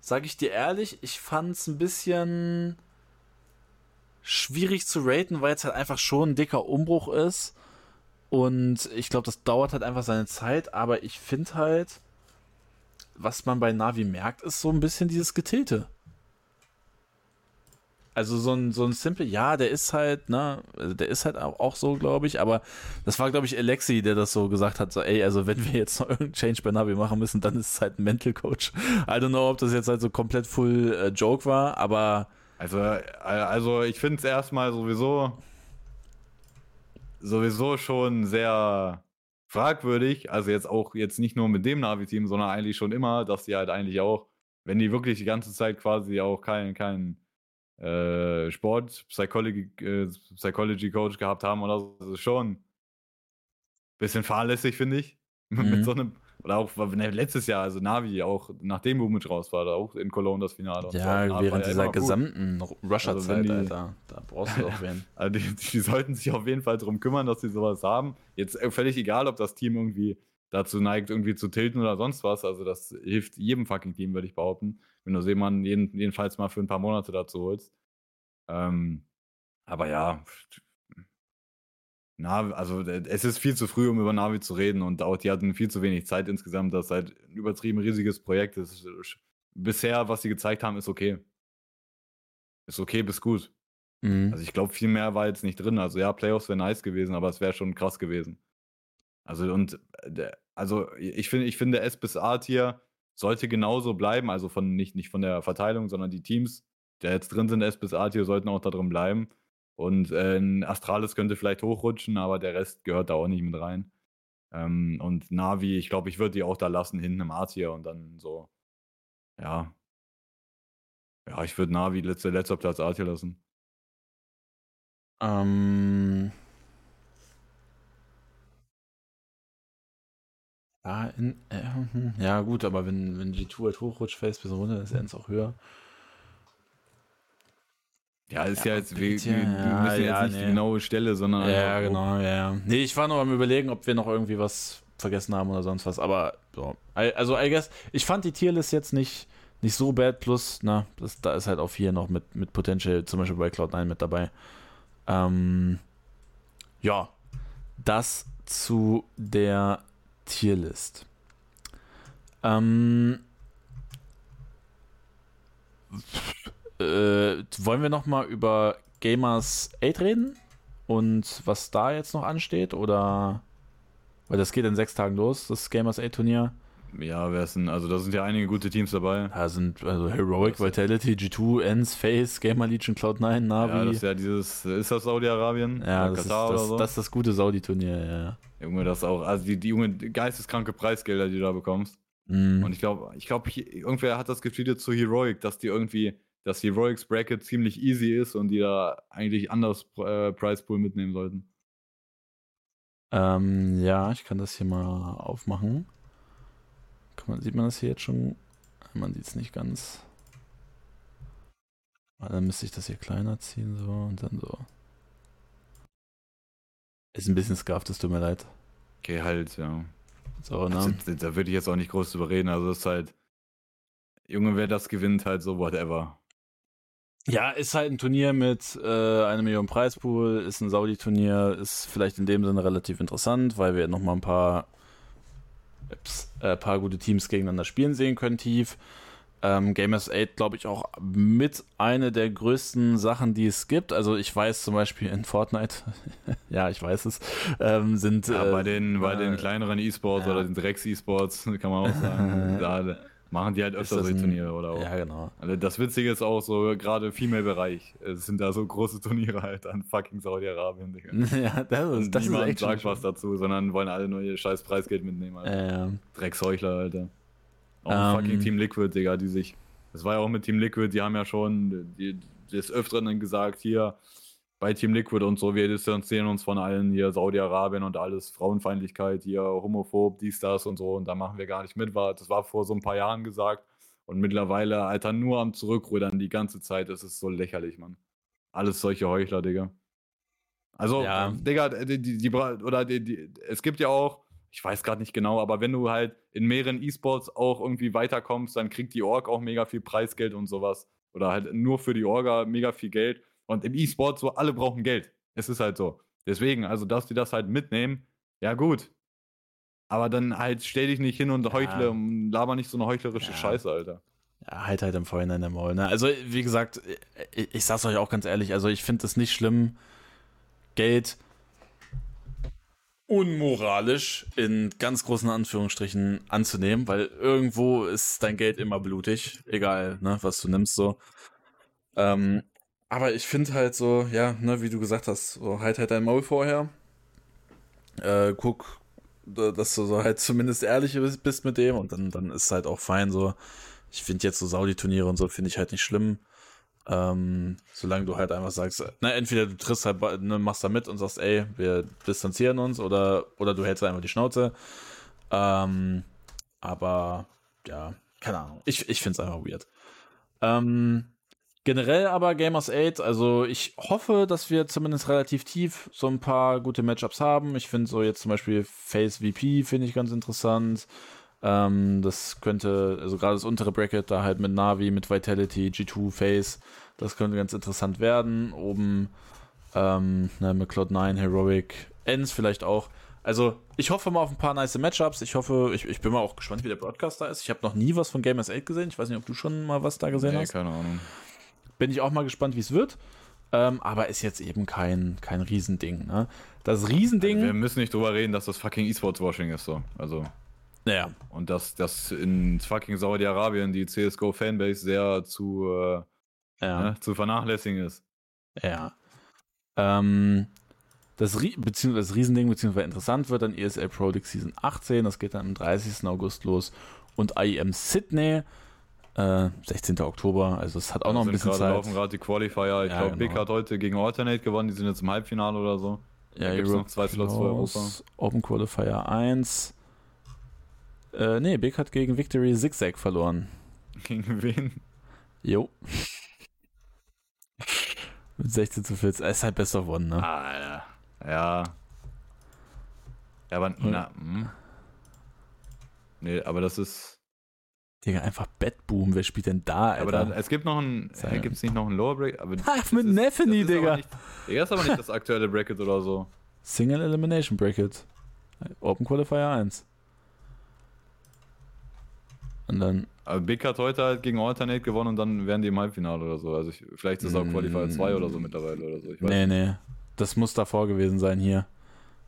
sag ich dir ehrlich, ich fand es ein bisschen schwierig zu raten, weil es halt einfach schon ein dicker Umbruch ist. Und ich glaube, das dauert halt einfach seine Zeit, aber ich finde halt, was man bei Navi merkt, ist so ein bisschen dieses Getilte. Also so ein, so ein Simple, ja, der ist halt, ne, also der ist halt auch so, glaube ich, aber das war, glaube ich, Alexi, der das so gesagt hat, so, ey, also wenn wir jetzt noch irgendeinen Change bei Navi machen müssen, dann ist es halt ein Mental Coach. I don't know, ob das jetzt halt so komplett full äh, Joke war, aber also, also ich finde es erstmal sowieso sowieso schon sehr fragwürdig, also jetzt auch jetzt nicht nur mit dem Navi-Team, sondern eigentlich schon immer, dass die halt eigentlich auch, wenn die wirklich die ganze Zeit quasi auch keinen kein, äh, Sport, Psychology, äh, Psychology Coach gehabt haben oder so, das ist schon ein bisschen fahrlässig, finde ich. Mhm. mit so einem, oder auch ne, letztes Jahr, also Navi, auch nachdem Bumich raus war, da auch in Cologne das Finale. so. Ja, war während ja dieser gut. gesamten Russia-Zeit, Also Alter. Da brauchst du doch wen. Also die, die sollten sich auf jeden Fall darum kümmern, dass sie sowas haben. Jetzt äh, völlig egal, ob das Team irgendwie dazu neigt, irgendwie zu tilten oder sonst was. Also das hilft jedem fucking Team, würde ich behaupten. Wenn du jemanden jeden, jedenfalls mal für ein paar Monate dazu holst. Ähm, aber ja, Navi, also äh, es ist viel zu früh, um über Navi zu reden und auch die hatten viel zu wenig Zeit insgesamt. Das ist halt ein übertrieben riesiges Projekt. Ist, äh, bisher, was sie gezeigt haben, ist okay. Ist okay bis gut. Mhm. Also ich glaube, viel mehr war jetzt nicht drin. Also ja, Playoffs wäre nice gewesen, aber es wäre schon krass gewesen. Also und äh, also ich finde, ich finde S bis A Tier sollte genauso bleiben. Also von nicht, nicht von der Verteilung, sondern die Teams, die jetzt drin sind, S bis A Tier, sollten auch da drin bleiben. Und äh, Astralis könnte vielleicht hochrutschen, aber der Rest gehört da auch nicht mit rein. Ähm, und Navi, ich glaube, ich würde die auch da lassen, hinten im A-Tier und dann so, ja. Ja, ich würde Navi letzter, letzter Platz A-Tier lassen. Ähm. Ja, in, äh, hm, ja, gut, aber wenn, wenn G2 halt hochrutscht, fällt bis runter, ist Ends auch höher. Ja, ist Ja, ja, jetzt, wir, wir ja, müssen ja, jetzt nicht nee. die genaue Stelle, sondern Ja, genau, ja. Nee, ich war noch am überlegen, ob wir noch irgendwie was vergessen haben oder sonst was, aber so. I- Also, I guess, ich fand die Tierlist jetzt nicht, nicht so bad, plus, na, das, da ist halt auch hier noch mit, mit Potential, zum Beispiel bei Cloud9 mit dabei. Ähm, ja, das zu der Tierlist. Ähm, äh, wollen wir noch mal über Gamers 8 reden? Und was da jetzt noch ansteht? Oder. Weil das geht in sechs Tagen los, das Gamers 8 Turnier. Ja, wer ist denn, also da sind ja einige gute Teams dabei. Da sind also Heroic, Vitality, G2, Ends, Face, Gamer Legion, Cloud9, Navi. Ja, das ist ja dieses, ist das Saudi-Arabien? Ja, das ist, Katar das, oder so? das ist das gute Saudi-Turnier, ja. Junge, das auch, also die, die junge, geisteskranke Preisgelder, die du da bekommst. Mhm. Und ich glaube, ich glaube, irgendwer hat das getweetet zu Heroic, dass die irgendwie, dass Heroics Bracket ziemlich easy ist und die da eigentlich anders äh, Price Pool mitnehmen sollten. Ähm, ja, ich kann das hier mal aufmachen. Kann man, sieht man das hier jetzt schon? Man sieht es nicht ganz. Ah, Dann müsste ich das hier kleiner ziehen, so und dann so. Ist ein bisschen scarft, es tut mir leid. Okay, halt, ja. So, Also, ne? da, da würde ich jetzt auch nicht groß drüber reden. Also, das ist halt, Junge, wer das gewinnt, halt so, whatever. Ja, ist halt ein Turnier mit äh, einer Million Preispool, ist ein Saudi-Turnier, ist vielleicht in dem Sinne relativ interessant, weil wir nochmal ein paar, ups, äh, paar gute Teams gegeneinander spielen sehen können, tief. Ähm, Gamers 8, glaube ich, auch mit eine der größten Sachen, die es gibt. Also ich weiß zum Beispiel in Fortnite, ja, ich weiß es, ähm, sind Ja, äh, bei den, bei den äh, kleineren E-Sports ja. oder den Drecks-E-Sports, kann man auch sagen, da machen die halt öfter solche Turniere oder auch. Ja, genau. Also das Witzige ist auch so, gerade Female-Bereich, es sind da so große Turniere halt an fucking Saudi-Arabien, Digga. ja, das ist, Und das ist echt sagt was dazu, sondern wollen alle nur ihr scheiß Preisgeld mitnehmen, Alter. äh, Drecksheuchler, Alter. Auch Ähm. fucking Team Liquid, Digga, die sich. Das war ja auch mit Team Liquid, die haben ja schon die, des Öfteren gesagt, hier bei Team Liquid und so, wir distanzieren uns von allen hier Saudi-Arabien und alles, Frauenfeindlichkeit, hier homophob, dies, das und so, und da machen wir gar nicht mit, war, das war vor so ein paar Jahren gesagt. Und mittlerweile, Alter, nur am Zurückrudern die ganze Zeit, das ist so lächerlich, Mann. Alles solche Heuchler, Digga. Also, Ja. Digga, die, die, die, oder die, die, es gibt ja auch, ich weiß gerade nicht genau, aber wenn du halt in mehreren E-Sports auch irgendwie weiterkommst, dann kriegt die Org auch mega viel Preisgeld und sowas. Oder halt nur für die Orga mega viel Geld. Und im E-Sport so, alle brauchen Geld. Es ist halt so. Deswegen, also, dass die das halt mitnehmen, ja gut. Aber dann halt stell dich nicht hin und Ja. heuchle und laber nicht so eine heuchlerische Ja. Scheiße, Alter. Ja, halt halt im Vorhinein der Maul. Ne? Also, wie gesagt, ich, ich sag's euch auch ganz ehrlich, also ich finde es nicht schlimm, Geld unmoralisch in ganz großen Anführungsstrichen anzunehmen, weil irgendwo ist dein Geld immer blutig, egal, ne, was du nimmst so. Ähm, aber ich finde halt so, ja, ne, wie du gesagt hast, so halt halt dein Maul vorher. Äh, guck, dass du so halt zumindest ehrlich bist mit dem und dann, dann ist es halt auch fein so. Ich finde jetzt so Saudi-Turniere und so finde ich halt nicht schlimm. Ähm, solange du halt einfach sagst, na, entweder du triffst halt, ne, machst da mit und sagst, ey, wir distanzieren uns oder, oder du hältst einfach die Schnauze. Ähm, aber ja, keine Ahnung. Ich, ich finde es einfach weird. Ähm, generell aber Gamers 8, also ich hoffe, dass wir zumindest relativ tief so ein paar gute Matchups haben. Ich finde so jetzt zum Beispiel Face VP finde ich ganz interessant. Ähm, das könnte, also gerade das untere Bracket da halt mit Navi, mit Vitality, G2, Face, das könnte ganz interessant werden. Oben ähm, ne, mit Cloud9, Heroic, Ends vielleicht auch. Also, ich hoffe mal auf ein paar nice Matchups. Ich hoffe, ich, ich bin mal auch gespannt, wie der Broadcast da ist. Ich habe noch nie was von Gamers 8 gesehen. Ich weiß nicht, ob du schon mal was da gesehen nee, hast. keine Ahnung. Bin ich auch mal gespannt, wie es wird. Ähm, aber ist jetzt eben kein, kein Riesending. Ne? Das Riesending. Also wir müssen nicht drüber reden, dass das fucking E-Sports-Washing ist so. Also. Ja. Und dass, dass in fucking Saudi-Arabien die CSGO-Fanbase sehr zu, äh, ja. ne, zu vernachlässigen ist. Ja. Ähm, das, beziehungsweise das Riesending, beziehungsweise interessant wird dann ESL Pro League Season 18, das geht dann am 30. August los. Und IEM Sydney, äh, 16. Oktober, also es hat auch noch ein bisschen Zeit. laufen gerade die Qualifier. Ich ja, glaube, genau. Big hat heute gegen Alternate gewonnen, die sind jetzt im Halbfinale oder so. Ja, hier noch zwei Slots für Europa. Open Qualifier 1. Äh, nee, Big hat gegen Victory Zigzag verloren. Gegen wen? Jo. Mit 16 zu 14. Es ist halt Best of One, ne? Ah, ja. Ja. Ja, aber, na, hm. Nee, aber das ist. Digga, einfach Bedboom. Wer spielt denn da, Alter? Aber da, es gibt noch ein. Äh, gibt es nicht noch ein Lower Bracket? Aber Ach, mit Neffany, Digga. Nicht, Digga, ist aber nicht das aktuelle Bracket oder so. Single Elimination Bracket. Open Qualifier 1. Und dann. Aber Big hat heute halt gegen Alternate gewonnen und dann wären die im Halbfinale oder so. Also ich, vielleicht ist es auch Qualifier 2 oder so mittlerweile oder so. nee, nee. Das muss davor gewesen sein hier.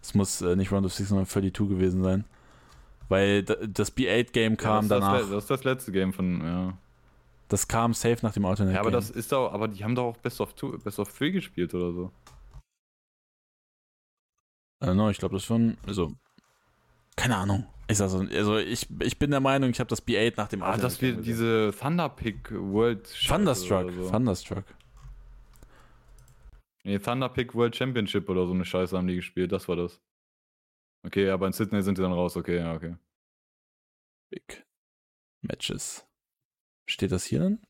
Es muss äh, nicht Round of 6, sondern 32 gewesen sein. Weil das B8-Game kam ja, das danach. Das, das, ist das letzte Game von, ja. Das kam safe nach dem Alternate. Ja, aber das ist doch, aber die haben doch auch Best of, two, Best of 3 gespielt oder so. Äh, no, ich glaube, das schon, also, keine Ahnung. Ich sag so, also ich, ich bin der Meinung, ich habe das B8 nach dem Ah, dass wir diese Thunderpick World Thunderstruck, so. Thunderstruck. Nee, Thunderpick World Championship oder so eine Scheiße haben die gespielt, das war das. Okay, aber in Sydney sind die dann raus, okay, ja, okay. Big Matches. Steht das hier dann?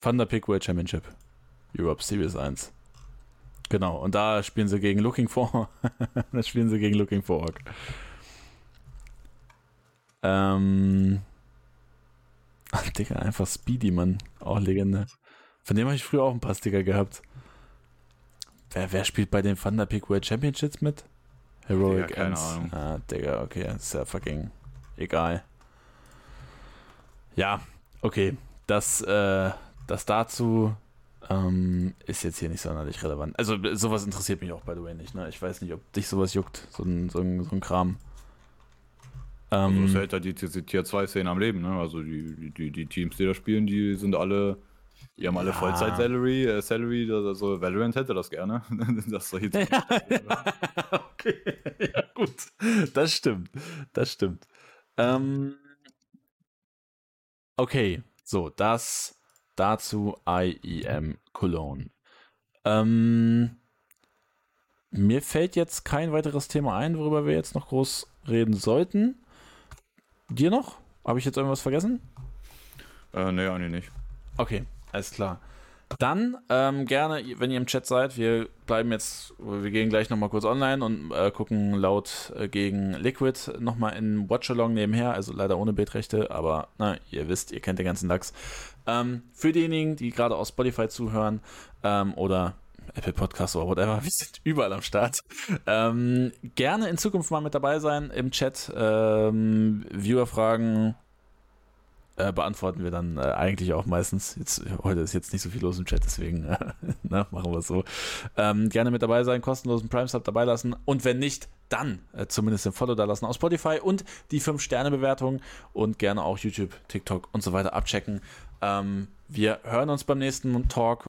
Thunderpick World Championship. Europe Series 1. Genau, und da spielen sie gegen Looking for. da spielen sie gegen Looking for Org. Ähm. Digga, einfach Speedy, Mann. Auch Legende. Von dem habe ich früher auch ein paar Sticker gehabt. Wer, wer spielt bei den Thunderpick World Championships mit? Heroic Digga, keine Ends. Ahnung. Ah, Digga, okay, ist ja fucking egal. Ja, okay. Das, äh, das dazu ähm, ist jetzt hier nicht sonderlich relevant. Also, sowas interessiert mich auch, by the way, nicht. Ne? Ich weiß nicht, ob dich sowas juckt, so ein, so ein, so ein Kram. Ähm, also, es hält halt die, die Tier 2-Szene am Leben. Ne? Also, die, die, die Teams, die da spielen, die sind alle die haben alle ja. Vollzeit-Salary, äh, Salary, also Valorant hätte das gerne. das soll jetzt okay, ja gut. Das stimmt, das stimmt. Ähm, okay, so, das dazu IEM Cologne. Ähm, mir fällt jetzt kein weiteres Thema ein, worüber wir jetzt noch groß reden sollten. Dir noch? Habe ich jetzt irgendwas vergessen? Äh, nee, eigentlich nicht. Okay, alles klar. Dann ähm, gerne, wenn ihr im Chat seid, wir bleiben jetzt, wir gehen gleich nochmal kurz online und äh, gucken laut äh, gegen Liquid nochmal in Watchalong nebenher, also leider ohne Bildrechte, aber na, ihr wisst, ihr kennt den ganzen Lachs. Ähm, für diejenigen, die gerade aus Spotify zuhören ähm, oder Apple Podcasts oder whatever, wir sind überall am Start. Ähm, gerne in Zukunft mal mit dabei sein im Chat, ähm, Viewerfragen, äh, beantworten wir dann äh, eigentlich auch meistens. Jetzt, heute ist jetzt nicht so viel los im Chat, deswegen äh, na, machen wir es so. Ähm, gerne mit dabei sein, kostenlosen Prime-Sub dabei lassen und wenn nicht, dann äh, zumindest ein Follow da lassen auf Spotify und die 5-Sterne-Bewertung und gerne auch YouTube, TikTok und so weiter abchecken. Ähm, wir hören uns beim nächsten Talk